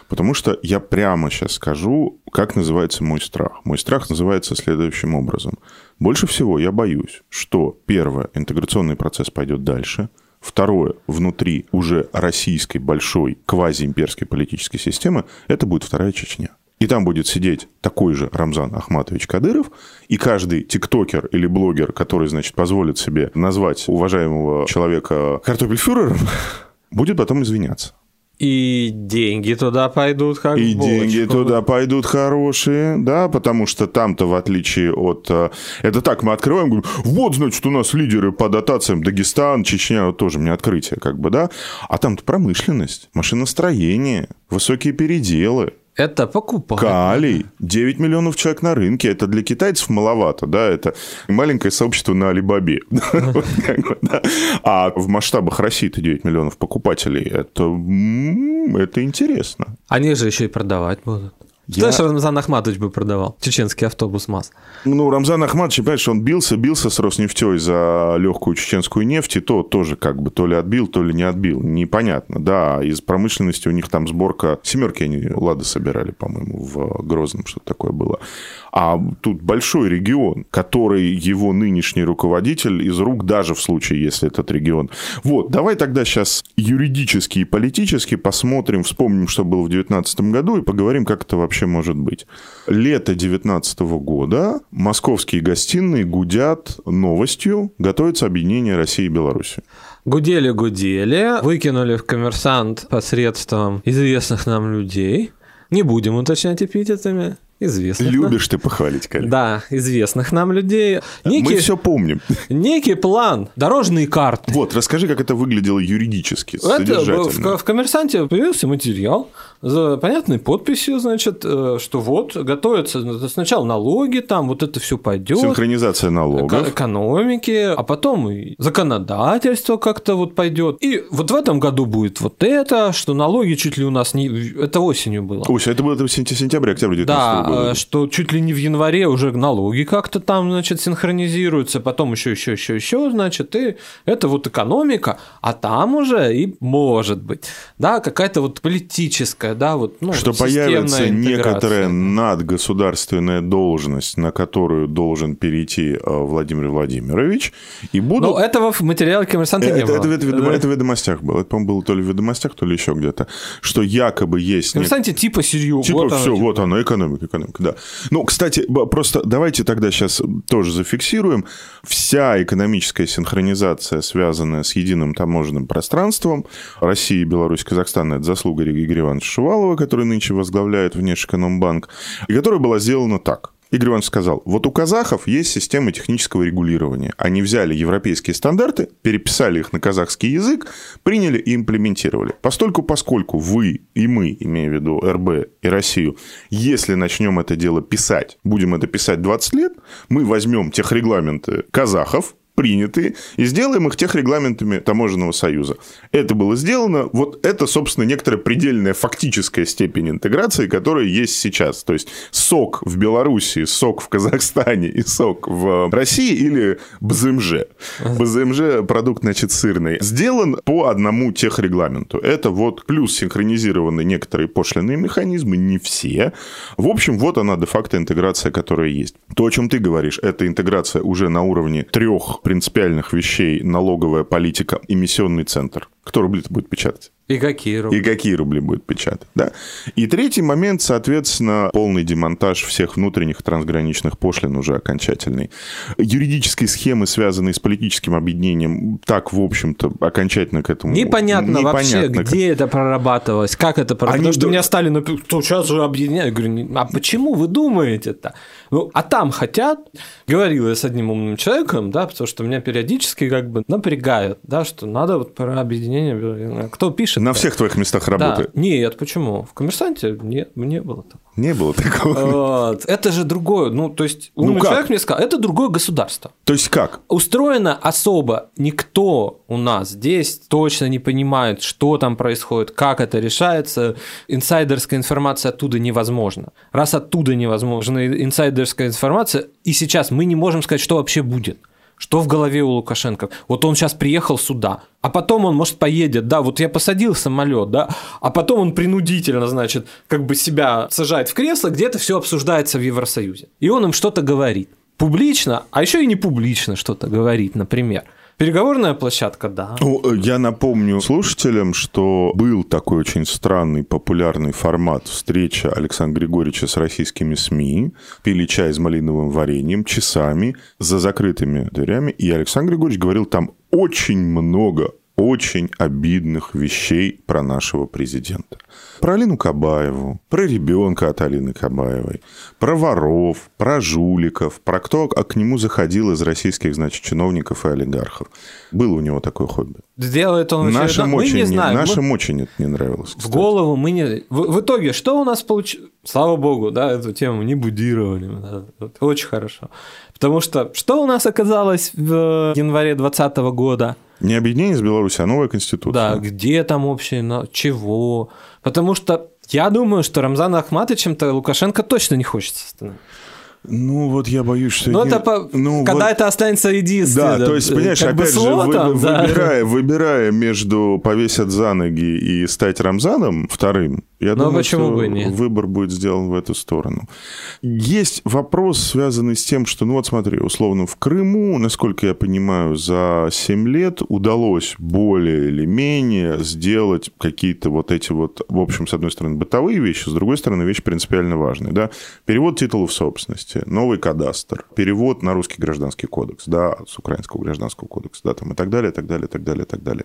[SPEAKER 1] потому что я прямо сейчас скажу, как называется мой страх. Мой страх называется следующим образом. Больше всего я боюсь, что, первое, интеграционный процесс пойдет дальше, Второе, внутри уже российской большой квазиимперской политической системы, это будет вторая Чечня. И там будет сидеть такой же Рамзан Ахматович Кадыров, и каждый тиктокер или блогер, который, значит, позволит себе назвать уважаемого человека картофельфюрером, [LAUGHS] будет потом извиняться.
[SPEAKER 2] И деньги туда пойдут как
[SPEAKER 1] И
[SPEAKER 2] булочку.
[SPEAKER 1] деньги туда пойдут хорошие, да, потому что там-то, в отличие от... э, Это так, мы открываем, говорим, вот, значит, у нас лидеры по дотациям Дагестан, Чечня, вот тоже мне открытие, как бы, да. А там-то промышленность, машиностроение, высокие переделы,
[SPEAKER 2] Это покупать.
[SPEAKER 1] Калий. 9 миллионов человек на рынке. Это для китайцев маловато, да, это маленькое сообщество на Алибабе. [LAUGHS] А в масштабах России-то 9 миллионов покупателей. Это интересно.
[SPEAKER 2] Они же еще и продавать будут.
[SPEAKER 1] Я-
[SPEAKER 2] Знаешь, Рамзан Ахматович бы продавал чеченский автобус МАЗ.
[SPEAKER 1] Ну, Рамзан Ахматович, понимаешь, он бился, бился с Роснефтей за легкую чеченскую нефть, и то тоже как бы то ли отбил, то ли не отбил. Непонятно, да. Из промышленности у них там сборка... Семерки они, Лады, собирали, по-моему, в Грозном, что-то такое было. А тут большой регион, который его нынешний руководитель из рук, даже в случае, если этот регион. Вот, давай тогда сейчас юридически и политически посмотрим, вспомним, что было в 2019 году, и поговорим, как это вообще может быть. Лето 2019 года московские гостиные гудят новостью, готовится объединение России и Беларуси.
[SPEAKER 2] Гудели-гудели, выкинули в коммерсант посредством известных нам людей. Не будем уточнять эпитетами известных.
[SPEAKER 1] Любишь ты похвалить, Коля.
[SPEAKER 2] Да, известных нам людей.
[SPEAKER 1] Некий, Мы все помним.
[SPEAKER 2] Некий план, дорожные карты.
[SPEAKER 1] Вот, расскажи, как это выглядело юридически,
[SPEAKER 2] это в, в «Коммерсанте» появился материал за понятной подписью, значит, э, что вот, готовятся сначала налоги, там вот это все пойдет.
[SPEAKER 1] Синхронизация налогов.
[SPEAKER 2] Экономики, а потом и законодательство как-то вот пойдет. И вот в этом году будет вот это, что налоги чуть ли у нас не... Это осенью было.
[SPEAKER 1] Осень, это было это сентябрь, октябрь 2019
[SPEAKER 2] да,
[SPEAKER 1] года.
[SPEAKER 2] Да, что чуть ли не в январе уже налоги как-то там, значит, синхронизируются, потом еще, еще, еще, еще, значит, и это вот экономика, а там уже и может быть, да, какая-то вот политическая, да, вот, ну,
[SPEAKER 1] Что появится некоторая надгосударственная должность, на которую должен перейти э, Владимир Владимирович, и будут...
[SPEAKER 2] Ну, этого в материале коммерсанта
[SPEAKER 1] это,
[SPEAKER 2] не было.
[SPEAKER 1] Это, это, это, это в ведомостях было, это, по-моему, было то ли в ведомостях, то ли еще где-то, что якобы есть...
[SPEAKER 2] Коммерсанте нек... типа серьезно.
[SPEAKER 1] Типа вот все, оно, вот оно, экономика, экономика, да. Ну, кстати, просто давайте тогда сейчас тоже зафиксируем. Вся экономическая синхронизация, связанная с единым таможенным пространством России, Беларусь, Казахстан, это заслуга Игоря Ивановича Шувалова, который нынче возглавляет Внешэкономбанк, и которая была сделана так. Игорь Иванович сказал, вот у казахов есть система технического регулирования. Они взяли европейские стандарты, переписали их на казахский язык, приняли и имплементировали. Постольку, поскольку вы и мы, имея в виду РБ и Россию, если начнем это дело писать, будем это писать 20 лет, мы возьмем тех регламенты казахов, приняты и сделаем их тех регламентами таможенного союза. Это было сделано. Вот это, собственно, некоторая предельная фактическая степень интеграции, которая есть сейчас. То есть сок в Беларуси, сок в Казахстане и сок в России или БЗМЖ. БЗМЖ продукт, значит, сырный. Сделан по одному техрегламенту. Это вот плюс синхронизированы некоторые пошлиные механизмы, не все. В общем, вот она де-факто интеграция, которая есть. То, о чем ты говоришь, это интеграция уже на уровне трех принципиальных вещей налоговая политика, эмиссионный центр. Кто рубли будет печатать?
[SPEAKER 2] И какие рубли?
[SPEAKER 1] И какие рубли будет печатать, да. И третий момент, соответственно, полный демонтаж всех внутренних трансграничных пошлин уже окончательный. Юридические схемы, связанные с политическим объединением, так, в общем-то, окончательно к этому...
[SPEAKER 2] Непонятно, непонятно вообще, где это прорабатывалось, как это прорабатывалось. Они... Потому что меня стали что сейчас же объединяют. Я говорю, а почему вы думаете-то? Ну, а там хотят. Говорил я с одним умным человеком, да, потому что меня периодически как бы напрягают, да, что надо вот про объединение. Кто пишет?
[SPEAKER 1] На всех твоих местах работы?
[SPEAKER 2] Да. Нет, почему? В коммерсанте нет, не было такого.
[SPEAKER 1] Не было такого.
[SPEAKER 2] Это же другое. Ну, то есть, умный ну человек мне сказал, это другое государство.
[SPEAKER 1] То есть как?
[SPEAKER 2] Устроено особо. Никто у нас здесь точно не понимает, что там происходит, как это решается. Инсайдерская информация оттуда невозможна. Раз оттуда невозможна инсайдерская информация, и сейчас мы не можем сказать, что вообще будет. Что в голове у Лукашенко? Вот он сейчас приехал сюда, а потом он, может, поедет, да, вот я посадил самолет, да, а потом он принудительно, значит, как бы себя сажает в кресло, где это все обсуждается в Евросоюзе. И он им что-то говорит. Публично, а еще и не публично что-то говорит, например. Переговорная площадка, да.
[SPEAKER 1] Э, я напомню слушателям, что был такой очень странный, популярный формат встреча Александра Григорьевича с российскими СМИ. Пили чай с малиновым вареньем часами за закрытыми дверями. И Александр Григорьевич говорил там очень много очень обидных вещей про нашего президента. Про Алину Кабаеву, про ребенка от Алины Кабаевой, про воров, про жуликов, про кто а к нему заходил из российских, значит, чиновников и олигархов. Было у него такое хобби.
[SPEAKER 2] Делает он
[SPEAKER 1] нашим
[SPEAKER 2] мы
[SPEAKER 1] очень,
[SPEAKER 2] не знаем.
[SPEAKER 1] Нашим мы... очень это не нравилось.
[SPEAKER 2] Кстати. В голову мы не... В, в итоге, что у нас получилось? Слава богу, да, эту тему не будировали. Да, очень хорошо. Потому что что у нас оказалось в январе 2020 года?
[SPEAKER 1] Не объединение с Беларусью, а новая конституция.
[SPEAKER 2] Да, где там общее, на чего? Потому что я думаю, что Рамзана Ахматовичем-то Лукашенко точно не хочет становиться.
[SPEAKER 1] Ну, вот я боюсь, что...
[SPEAKER 2] Ну, это по... ну, когда вот... это останется единственным.
[SPEAKER 1] Да, то есть, понимаешь, опять же, вы, там, выбирая, да. выбирая между повесят за ноги и стать Рамзаном вторым, Я
[SPEAKER 2] Но
[SPEAKER 1] думаю,
[SPEAKER 2] почему
[SPEAKER 1] что
[SPEAKER 2] бы нет?
[SPEAKER 1] выбор будет сделан в эту сторону. Есть вопрос, связанный с тем, что, ну вот смотри, условно, в Крыму, насколько я понимаю, за 7 лет удалось более или менее сделать какие-то вот эти вот, в общем, с одной стороны, бытовые вещи, с другой стороны, вещи принципиально важные, да. Перевод титулов собственности, новый кадастр, перевод на русский гражданский кодекс, да, с украинского гражданского кодекса, да, там и так далее, и так далее, и так далее, и так далее.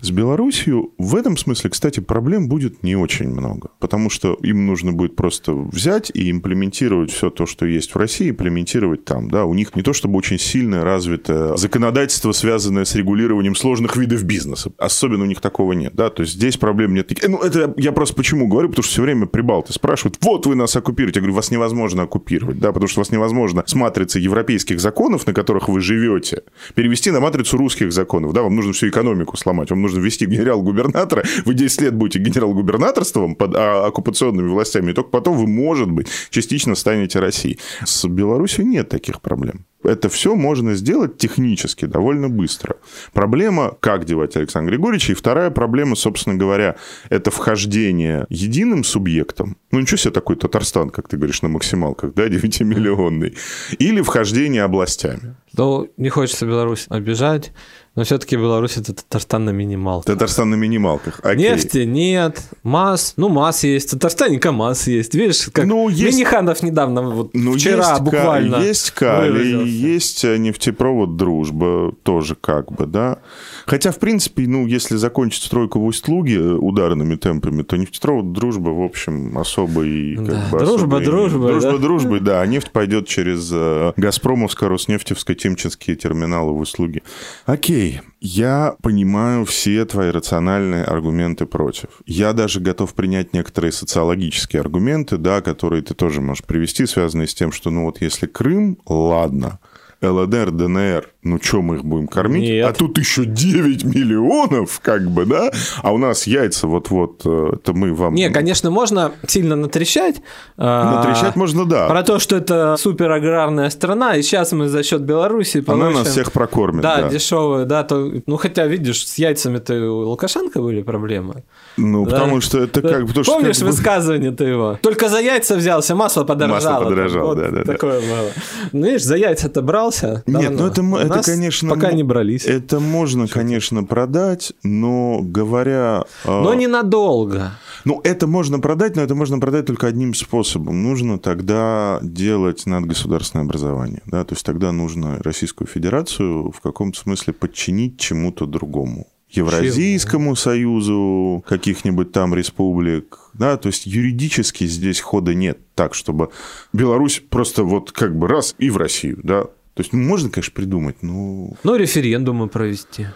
[SPEAKER 1] С Белоруссией в этом смысле, кстати, проблем будет не очень много, потому что им нужно будет просто взять и имплементировать все то, что есть в России, имплементировать там, да, у них не то чтобы очень сильно развито законодательство, связанное с регулированием сложных видов бизнеса, особенно у них такого нет, да, то есть здесь проблем нет. Ну, это я просто почему говорю, потому что все время прибалты спрашивают, вот вы нас оккупируете, я говорю, вас невозможно оккупировать, да, потому что вас невозможно с матрицы европейских законов, на которых вы живете, перевести на матрицу русских законов, да, вам нужно всю экономику сломать, вам нужно ввести генерал-губернатора, вы 10 лет будете генерал-губернаторством под а, оккупационными властями, и только потом вы, может быть, частично станете Россией. С Беларусью нет таких проблем. Это все можно сделать технически довольно быстро. Проблема, как девать Александра Григорьевича, и вторая проблема, собственно говоря, это вхождение единым субъектом. Ну, ничего себе такой Татарстан, как ты говоришь, на максималках, да, [LAUGHS] 9-миллионный. Или вхождение областями.
[SPEAKER 2] Ну, не хочется Беларусь обижать, но все-таки Беларусь это Татарстан на минималках.
[SPEAKER 1] Татарстан на минималках. Окей.
[SPEAKER 2] Нефти нет, МАЗ, ну МАЗ есть, в Татарстане КАМАЗ есть, видишь, как
[SPEAKER 1] Ну, есть-
[SPEAKER 2] Миниханов недавно, вот
[SPEAKER 1] Ну,
[SPEAKER 2] вчера
[SPEAKER 1] есть,
[SPEAKER 2] буквально
[SPEAKER 1] Ка- есть Калий,
[SPEAKER 2] выразился.
[SPEAKER 1] есть э, нефтепровод «Дружба», тоже как бы, да. Хотя, в принципе, ну, если закончить стройку в Усть-Луге э, ударными темпами, то нефтепровод «Дружба», в общем, особо и... Как
[SPEAKER 2] Да,
[SPEAKER 1] бы,
[SPEAKER 2] дружба
[SPEAKER 1] особо и-
[SPEAKER 2] дружбой,
[SPEAKER 1] Дружба
[SPEAKER 2] да?
[SPEAKER 1] дружбой, да. А нефть пойдет через э, Газпромовско-Роснефтевско-Тимчинские терминалы в Усть-Луге. Окей, я понимаю все твои рациональные аргументы против. Я даже готов принять некоторые социологические аргументы, да, которые ты тоже можешь привести, связанные с тем, что, ну вот если Крым, ладно, ЛДР, ДНР, ну что мы их будем кормить?
[SPEAKER 2] Нет.
[SPEAKER 1] А тут еще 9 миллионов, как бы, да? А у нас яйца вот-вот, э, это мы вам...
[SPEAKER 2] Не, конечно, можно сильно натрещать. а,
[SPEAKER 1] Натрещать можно, да.
[SPEAKER 2] Про то, что это супер аграрная страна, и сейчас мы за счет Беларуси
[SPEAKER 1] Она
[SPEAKER 2] получим...
[SPEAKER 1] нас всех прокормит,
[SPEAKER 2] Да,
[SPEAKER 1] да.
[SPEAKER 2] дешевые, да, то, ну хотя видишь, с яйцами-то у Лукашенко были проблемы.
[SPEAKER 1] Ну,
[SPEAKER 2] Да.
[SPEAKER 1] потому что это
[SPEAKER 2] Да.
[SPEAKER 1] как... потому что
[SPEAKER 2] Помнишь
[SPEAKER 1] бы-
[SPEAKER 2] высказывание-то его? Только за яйца взялся, масло подорожало.
[SPEAKER 1] Масло подорожало,
[SPEAKER 2] Вот
[SPEAKER 1] да-да-да.
[SPEAKER 2] Такое было. Ну, видишь, за яйца-то брался.
[SPEAKER 1] Нет,
[SPEAKER 2] давно.
[SPEAKER 1] ну это,
[SPEAKER 2] У
[SPEAKER 1] это
[SPEAKER 2] нас
[SPEAKER 1] конечно...
[SPEAKER 2] Пока не брались.
[SPEAKER 1] Это можно, конечно, продать, но говоря... э,
[SPEAKER 2] Но ненадолго.
[SPEAKER 1] Ну, это можно продать, но это можно продать только одним способом. Нужно тогда делать надгосударственное образование. Да? То есть тогда нужно Российскую Федерацию в каком-то смысле подчинить чему-то другому. Евразийскому союзу каких-нибудь там республик. Да? То есть юридически здесь хода нет так, чтобы Беларусь просто вот как бы раз и в Россию. Да? То есть ну, можно, конечно, придумать, но...
[SPEAKER 2] Ну, референдумы провести.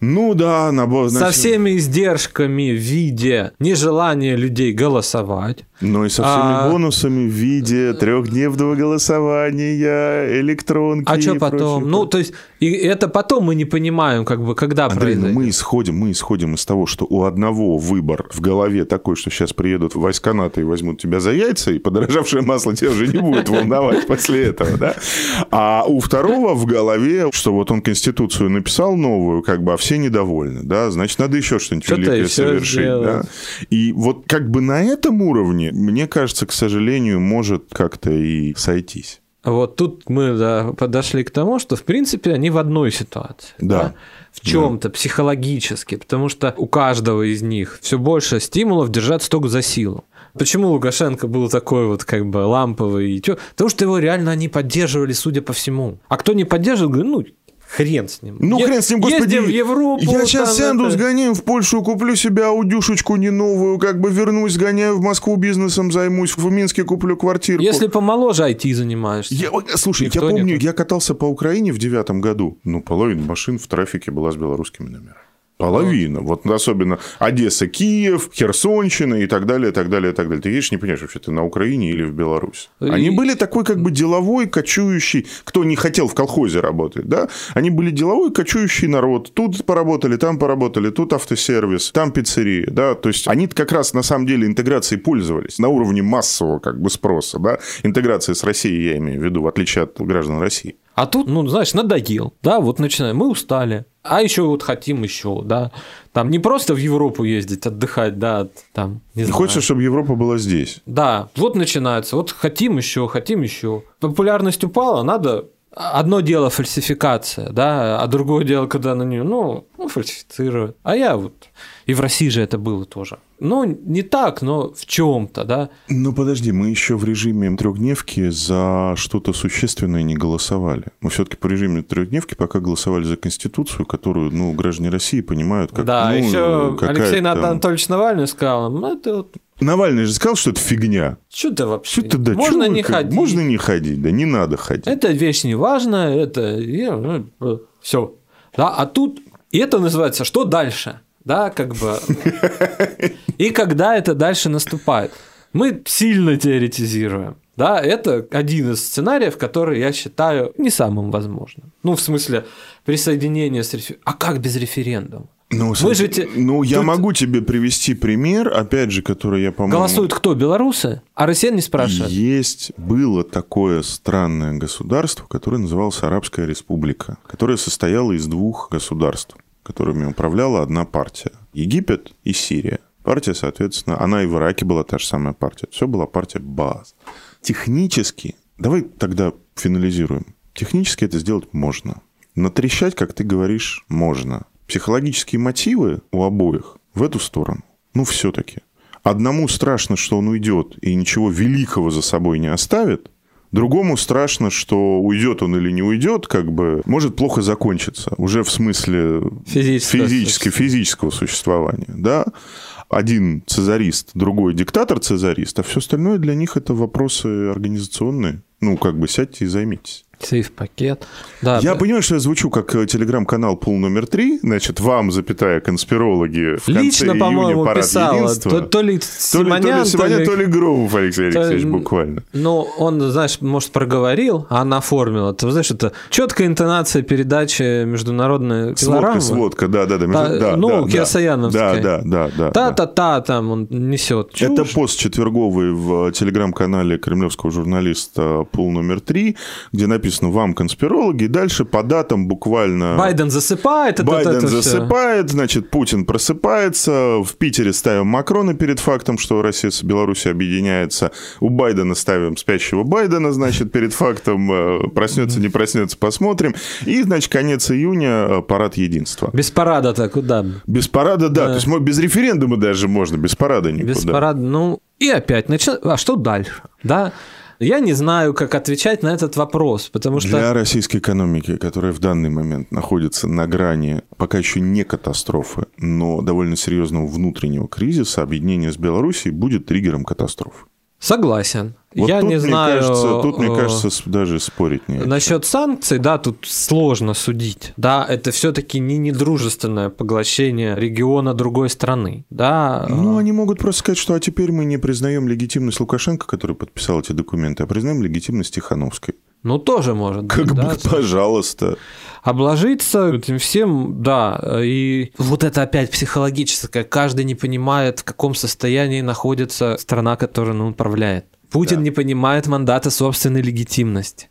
[SPEAKER 1] Ну да, набор...
[SPEAKER 2] Со всеми издержками в виде нежелания людей голосовать.
[SPEAKER 1] Но и со всеми
[SPEAKER 2] А-
[SPEAKER 1] бонусами в виде трехдневного голосования, электронки.
[SPEAKER 2] А что потом?
[SPEAKER 1] прочее.
[SPEAKER 2] Ну, то есть, и это потом мы не понимаем, как бы, когда
[SPEAKER 1] Андрей, ну
[SPEAKER 2] произойдет.
[SPEAKER 1] мы исходим, мы исходим из того, что у одного выбор в голове такой, что сейчас приедут войска НАТО и возьмут тебя за яйца, и подорожавшее масло тебя уже не будет волновать после этого, да? А у второго в голове, что вот он Конституцию написал новую, как бы, а все недовольны, да? Значит, надо еще что-нибудь великое совершить, да? И вот как бы на этом уровне, мне кажется, к сожалению, может как-то и сойтись.
[SPEAKER 2] Вот тут мы да, подошли к тому, что, в принципе, они в одной ситуации.
[SPEAKER 1] Да.
[SPEAKER 2] В чем-то психологически, потому что у каждого из них все больше стимулов держаться только за силу. Почему Лукашенко был такой вот как бы ламповый? Потому что его реально они поддерживали, судя по всему. А кто не поддерживал, говорю, ну, хрен с ним.
[SPEAKER 1] Ну,
[SPEAKER 2] Е-
[SPEAKER 1] хрен с ним, господи.
[SPEAKER 2] Ездим в Европу.
[SPEAKER 1] Я сейчас
[SPEAKER 2] там
[SPEAKER 1] сяду,
[SPEAKER 2] это-
[SPEAKER 1] сгоняю в Польшу, куплю себе аудюшечку не новую, как бы вернусь, сгоняю в Москву бизнесом, займусь, в Минске куплю квартирку.
[SPEAKER 2] Если помоложе IT занимаешься.
[SPEAKER 1] Я, ой, слушай,
[SPEAKER 2] Никто
[SPEAKER 1] я помню,
[SPEAKER 2] будет.
[SPEAKER 1] я катался по Украине в девятом году. Ну, половина машин в трафике была с белорусскими номерами. Половина. Вот особенно Одесса, Киев, Херсонщина и так далее, и так далее, и так далее. Ты видишь, не понимаешь, вообще ты на Украине или в Беларуси.
[SPEAKER 2] И-
[SPEAKER 1] Они были такой как бы деловой, кочующий, кто не хотел в колхозе работать, да? Они были деловой, кочующий народ. Тут поработали, там поработали, тут автосервис, там пиццерия, да? То есть они как раз на самом деле интеграцией пользовались на уровне массового как бы спроса, да? Интеграции с Россией, я имею в виду, в отличие от граждан России.
[SPEAKER 2] А тут, ну, знаешь, надоел, да, вот начинаем, мы устали, а еще вот хотим еще, да, там не просто в Европу ездить, отдыхать, да, там,
[SPEAKER 1] не знаю. Хочется, чтобы Европа была здесь.
[SPEAKER 2] Да, вот начинается, вот хотим еще, хотим еще. Популярность упала, надо Одно дело фальсификация, да, а другое дело, когда на нее, ну, ну, фальсифицируют. А я вот и в России же это было тоже. Ну, не так, но в чем-то, да.
[SPEAKER 1] Ну, подожди, мы еще в режиме трехдневки за что-то существенное не голосовали. Мы все-таки по режиме трехдневки пока голосовали за Конституцию, которую, ну, граждане России понимают как...
[SPEAKER 2] Да,
[SPEAKER 1] ну,
[SPEAKER 2] еще Алексей там... Анатольевич Навальный сказал, ну, это вот
[SPEAKER 1] Навальный же сказал, что это фигня.
[SPEAKER 2] Что ты вообще?
[SPEAKER 1] Что ты, да,
[SPEAKER 2] можно не как... ходить.
[SPEAKER 1] Можно не ходить, да не надо ходить.
[SPEAKER 2] Это вещь не важная, это... Ну, Все. Да, а тут... И это называется «что дальше?» Да, как бы. И когда это дальше наступает? Мы сильно теоретизируем. Да, это один из сценариев, который я считаю не самым возможным. Ну, в смысле, присоединение с референдумом. А как без референдума?
[SPEAKER 1] Ну, Вы же те... ну я Тут... могу тебе привести пример, опять же, который я, по-моему...
[SPEAKER 2] Голосуют кто? Белорусы? А россиян не спрашивают?
[SPEAKER 1] Есть, было такое странное государство, которое называлось Арабская Республика, которое состояло из двух государств которыми управляла одна партия. Египет и Сирия. Партия, соответственно, она и в Ираке была та же самая партия. Все была партия Баас. Технически, давай тогда финализируем. Технически это сделать можно. Натрещать, как ты говоришь, можно. Психологические мотивы у обоих в эту сторону. Ну, все-таки. Одному страшно, что он уйдет и ничего великого за собой не оставит, Другому страшно, что уйдет он или не уйдет, как бы может плохо закончиться. Уже в смысле физического, физически, физического существования. Да? Один цезарист, другой диктатор-цезарист, а все остальное для них это вопросы организационные. Ну, как бы сядьте и займитесь.
[SPEAKER 2] Сейф-пакет. Да,
[SPEAKER 1] я да. понимаю, что я звучу как э, телеграм-канал пул номер три. Значит, вам, запятая, конспирологи в
[SPEAKER 2] Лично,
[SPEAKER 1] конце парад
[SPEAKER 2] писала. То, то ли Симонян,
[SPEAKER 1] то ли, Симонян, то ли, то ли Громов Алексей то, Алексеевич, буквально.
[SPEAKER 2] Ну, он, знаешь, может, проговорил, а она оформила. Ты знаешь, это четкая интонация передачи международной
[SPEAKER 1] Сводка, сводка, да-да-да. Между... да
[SPEAKER 2] ну,
[SPEAKER 1] да,
[SPEAKER 2] Киасаяновская.
[SPEAKER 1] Да, да, да. да
[SPEAKER 2] Та-та-та, там он несет. Чушь.
[SPEAKER 1] Это пост четверговый в телеграм-канале кремлевского журналиста пул номер три, где написано «Вам конспирологи и дальше по датам буквально...
[SPEAKER 2] Байден засыпает. Это,
[SPEAKER 1] Байден
[SPEAKER 2] это
[SPEAKER 1] засыпает, все. значит, Путин просыпается. В Питере ставим Макрона перед фактом, что Россия с Беларусью объединяется. У Байдена ставим спящего Байдена, значит, перед фактом. Э, проснется, не проснется, посмотрим. И, значит, конец июня э, парад единства.
[SPEAKER 2] Без парада-то куда?
[SPEAKER 1] Без парада, да. да. То есть без референдума даже можно, без парада никуда.
[SPEAKER 2] Без парада, ну... И опять, начи... а что дальше? Да, я не знаю, как отвечать на этот вопрос, потому что...
[SPEAKER 1] Для российской экономики, которая в данный момент находится на грани пока еще не катастрофы, но довольно серьезного внутреннего кризиса, объединение с Белоруссией будет триггером катастрофы.
[SPEAKER 2] Согласен.
[SPEAKER 1] Вот
[SPEAKER 2] я
[SPEAKER 1] тут,
[SPEAKER 2] не
[SPEAKER 1] мне
[SPEAKER 2] знаю.
[SPEAKER 1] Кажется, тут, мне э, кажется, даже спорить не.
[SPEAKER 2] Насчет санкций, да, тут сложно судить. Да, это все-таки не недружественное поглощение региона другой страны. Да.
[SPEAKER 1] Ну, они могут просто сказать, что а теперь мы не признаем легитимность Лукашенко, который подписал эти документы, а признаем легитимность Тихановской.
[SPEAKER 2] Ну, тоже может
[SPEAKER 1] как
[SPEAKER 2] быть.
[SPEAKER 1] Как бы, пожалуйста.
[SPEAKER 2] Обложиться этим всем, да. И вот это опять психологическое. Каждый не понимает, в каком состоянии находится страна, которую он управляет. Путин да. не понимает мандата собственной легитимности.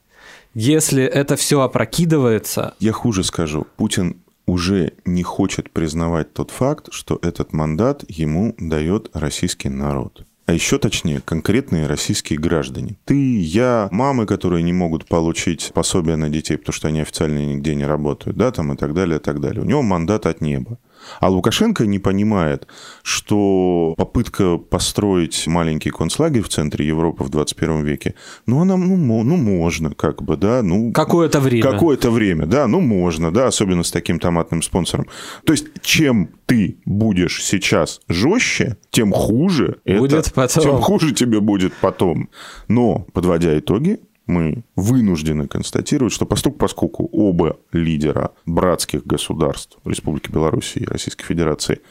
[SPEAKER 2] Если это все опрокидывается...
[SPEAKER 1] Я хуже скажу. Путин уже не хочет признавать тот факт, что этот мандат ему дает российский народ а еще точнее, конкретные российские граждане. Ты, я, мамы, которые не могут получить пособие на детей, потому что они официально нигде не работают, да, там и так далее, и так далее. У него мандат от неба. А Лукашенко не понимает, что попытка построить маленький концлагерь в центре Европы в 21 веке, ну, она, ну, ну можно, как бы, да, ну...
[SPEAKER 2] Какое-то время.
[SPEAKER 1] Какое-то время, да, ну, можно, да, особенно с таким томатным спонсором. То есть, чем ты будешь сейчас жестче, тем хуже
[SPEAKER 2] будет это, потом.
[SPEAKER 1] тем хуже тебе будет потом. Но, подводя итоги, мы вынуждены констатировать, что поскольку, оба лидера братских государств Республики Беларусь и Российской Федерации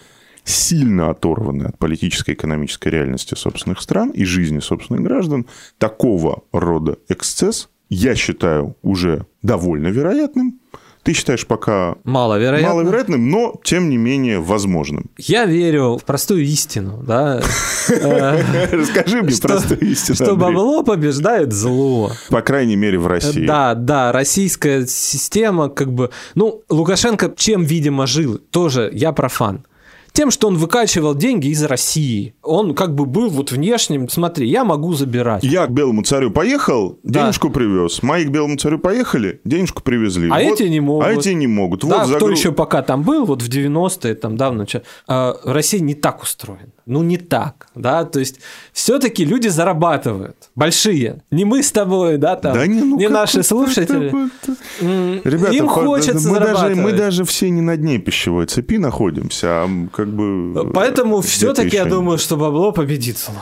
[SPEAKER 1] сильно оторваны от политической и экономической реальности собственных стран и жизни собственных граждан, такого рода эксцесс, я считаю, уже довольно вероятным, Ты считаешь пока
[SPEAKER 2] маловероятным,
[SPEAKER 1] маловероятным но, тем не менее, возможным.
[SPEAKER 2] Я верю в простую истину, да. [LAUGHS]
[SPEAKER 1] Расскажи мне простую истину,
[SPEAKER 2] Что бабло побеждает зло.
[SPEAKER 1] По крайней мере, в России.
[SPEAKER 2] Да, да, российская система как бы... Ну, Лукашенко чем, видимо, жил? Тоже я профан тем, что он выкачивал деньги из России. Он как бы был вот внешним, смотри, я могу забирать.
[SPEAKER 1] Я к белому царю поехал, денежку да. привез. Мои к белому царю поехали, денежку привезли.
[SPEAKER 2] А вот, эти не могут.
[SPEAKER 1] А эти не могут.
[SPEAKER 2] Да, вот кто загру... еще пока там был, вот в 90-е, там давно, а, Россия не так устроена. Ну, не так, да, то есть все-таки люди зарабатывают, большие. Не мы с тобой, да, там,
[SPEAKER 1] да не, ну
[SPEAKER 2] не наши слушатели.
[SPEAKER 1] Ребята, Им хочется мы даже, мы даже все не на дне пищевой цепи находимся, а как бы...
[SPEAKER 2] Поэтому все-таки я думаю, что бабло победит зло.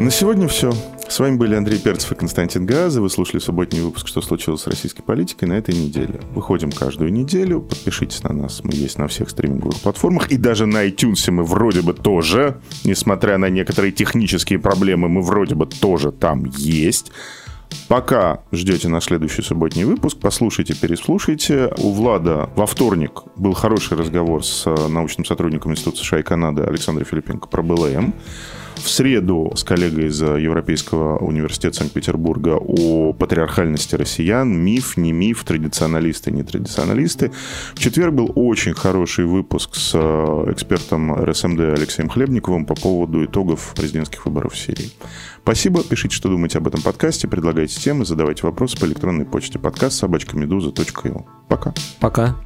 [SPEAKER 1] На сегодня все. С вами были Андрей Перцев и Константин Газы. Вы слушали субботний выпуск «Что случилось с российской политикой» на этой неделе. Выходим каждую неделю. Подпишитесь на нас. Мы есть на всех стриминговых платформах. И даже на iTunes мы вроде бы тоже. Несмотря на некоторые технические проблемы, мы вроде бы тоже там есть. Пока ждете на следующий субботний выпуск, послушайте, переслушайте. У Влада во вторник был хороший разговор с научным сотрудником Института США и Канады Александром Филипенко про БЛМ в среду с коллегой из Европейского университета Санкт-Петербурга о патриархальности россиян, миф, не миф, традиционалисты, не традиционалисты. В четверг был очень хороший выпуск с э, экспертом РСМД Алексеем Хлебниковым по поводу итогов президентских выборов в Сирии. Спасибо, пишите, что думаете об этом подкасте, предлагайте темы, задавайте вопросы по электронной почте подкаст собачка Пока.
[SPEAKER 2] Пока.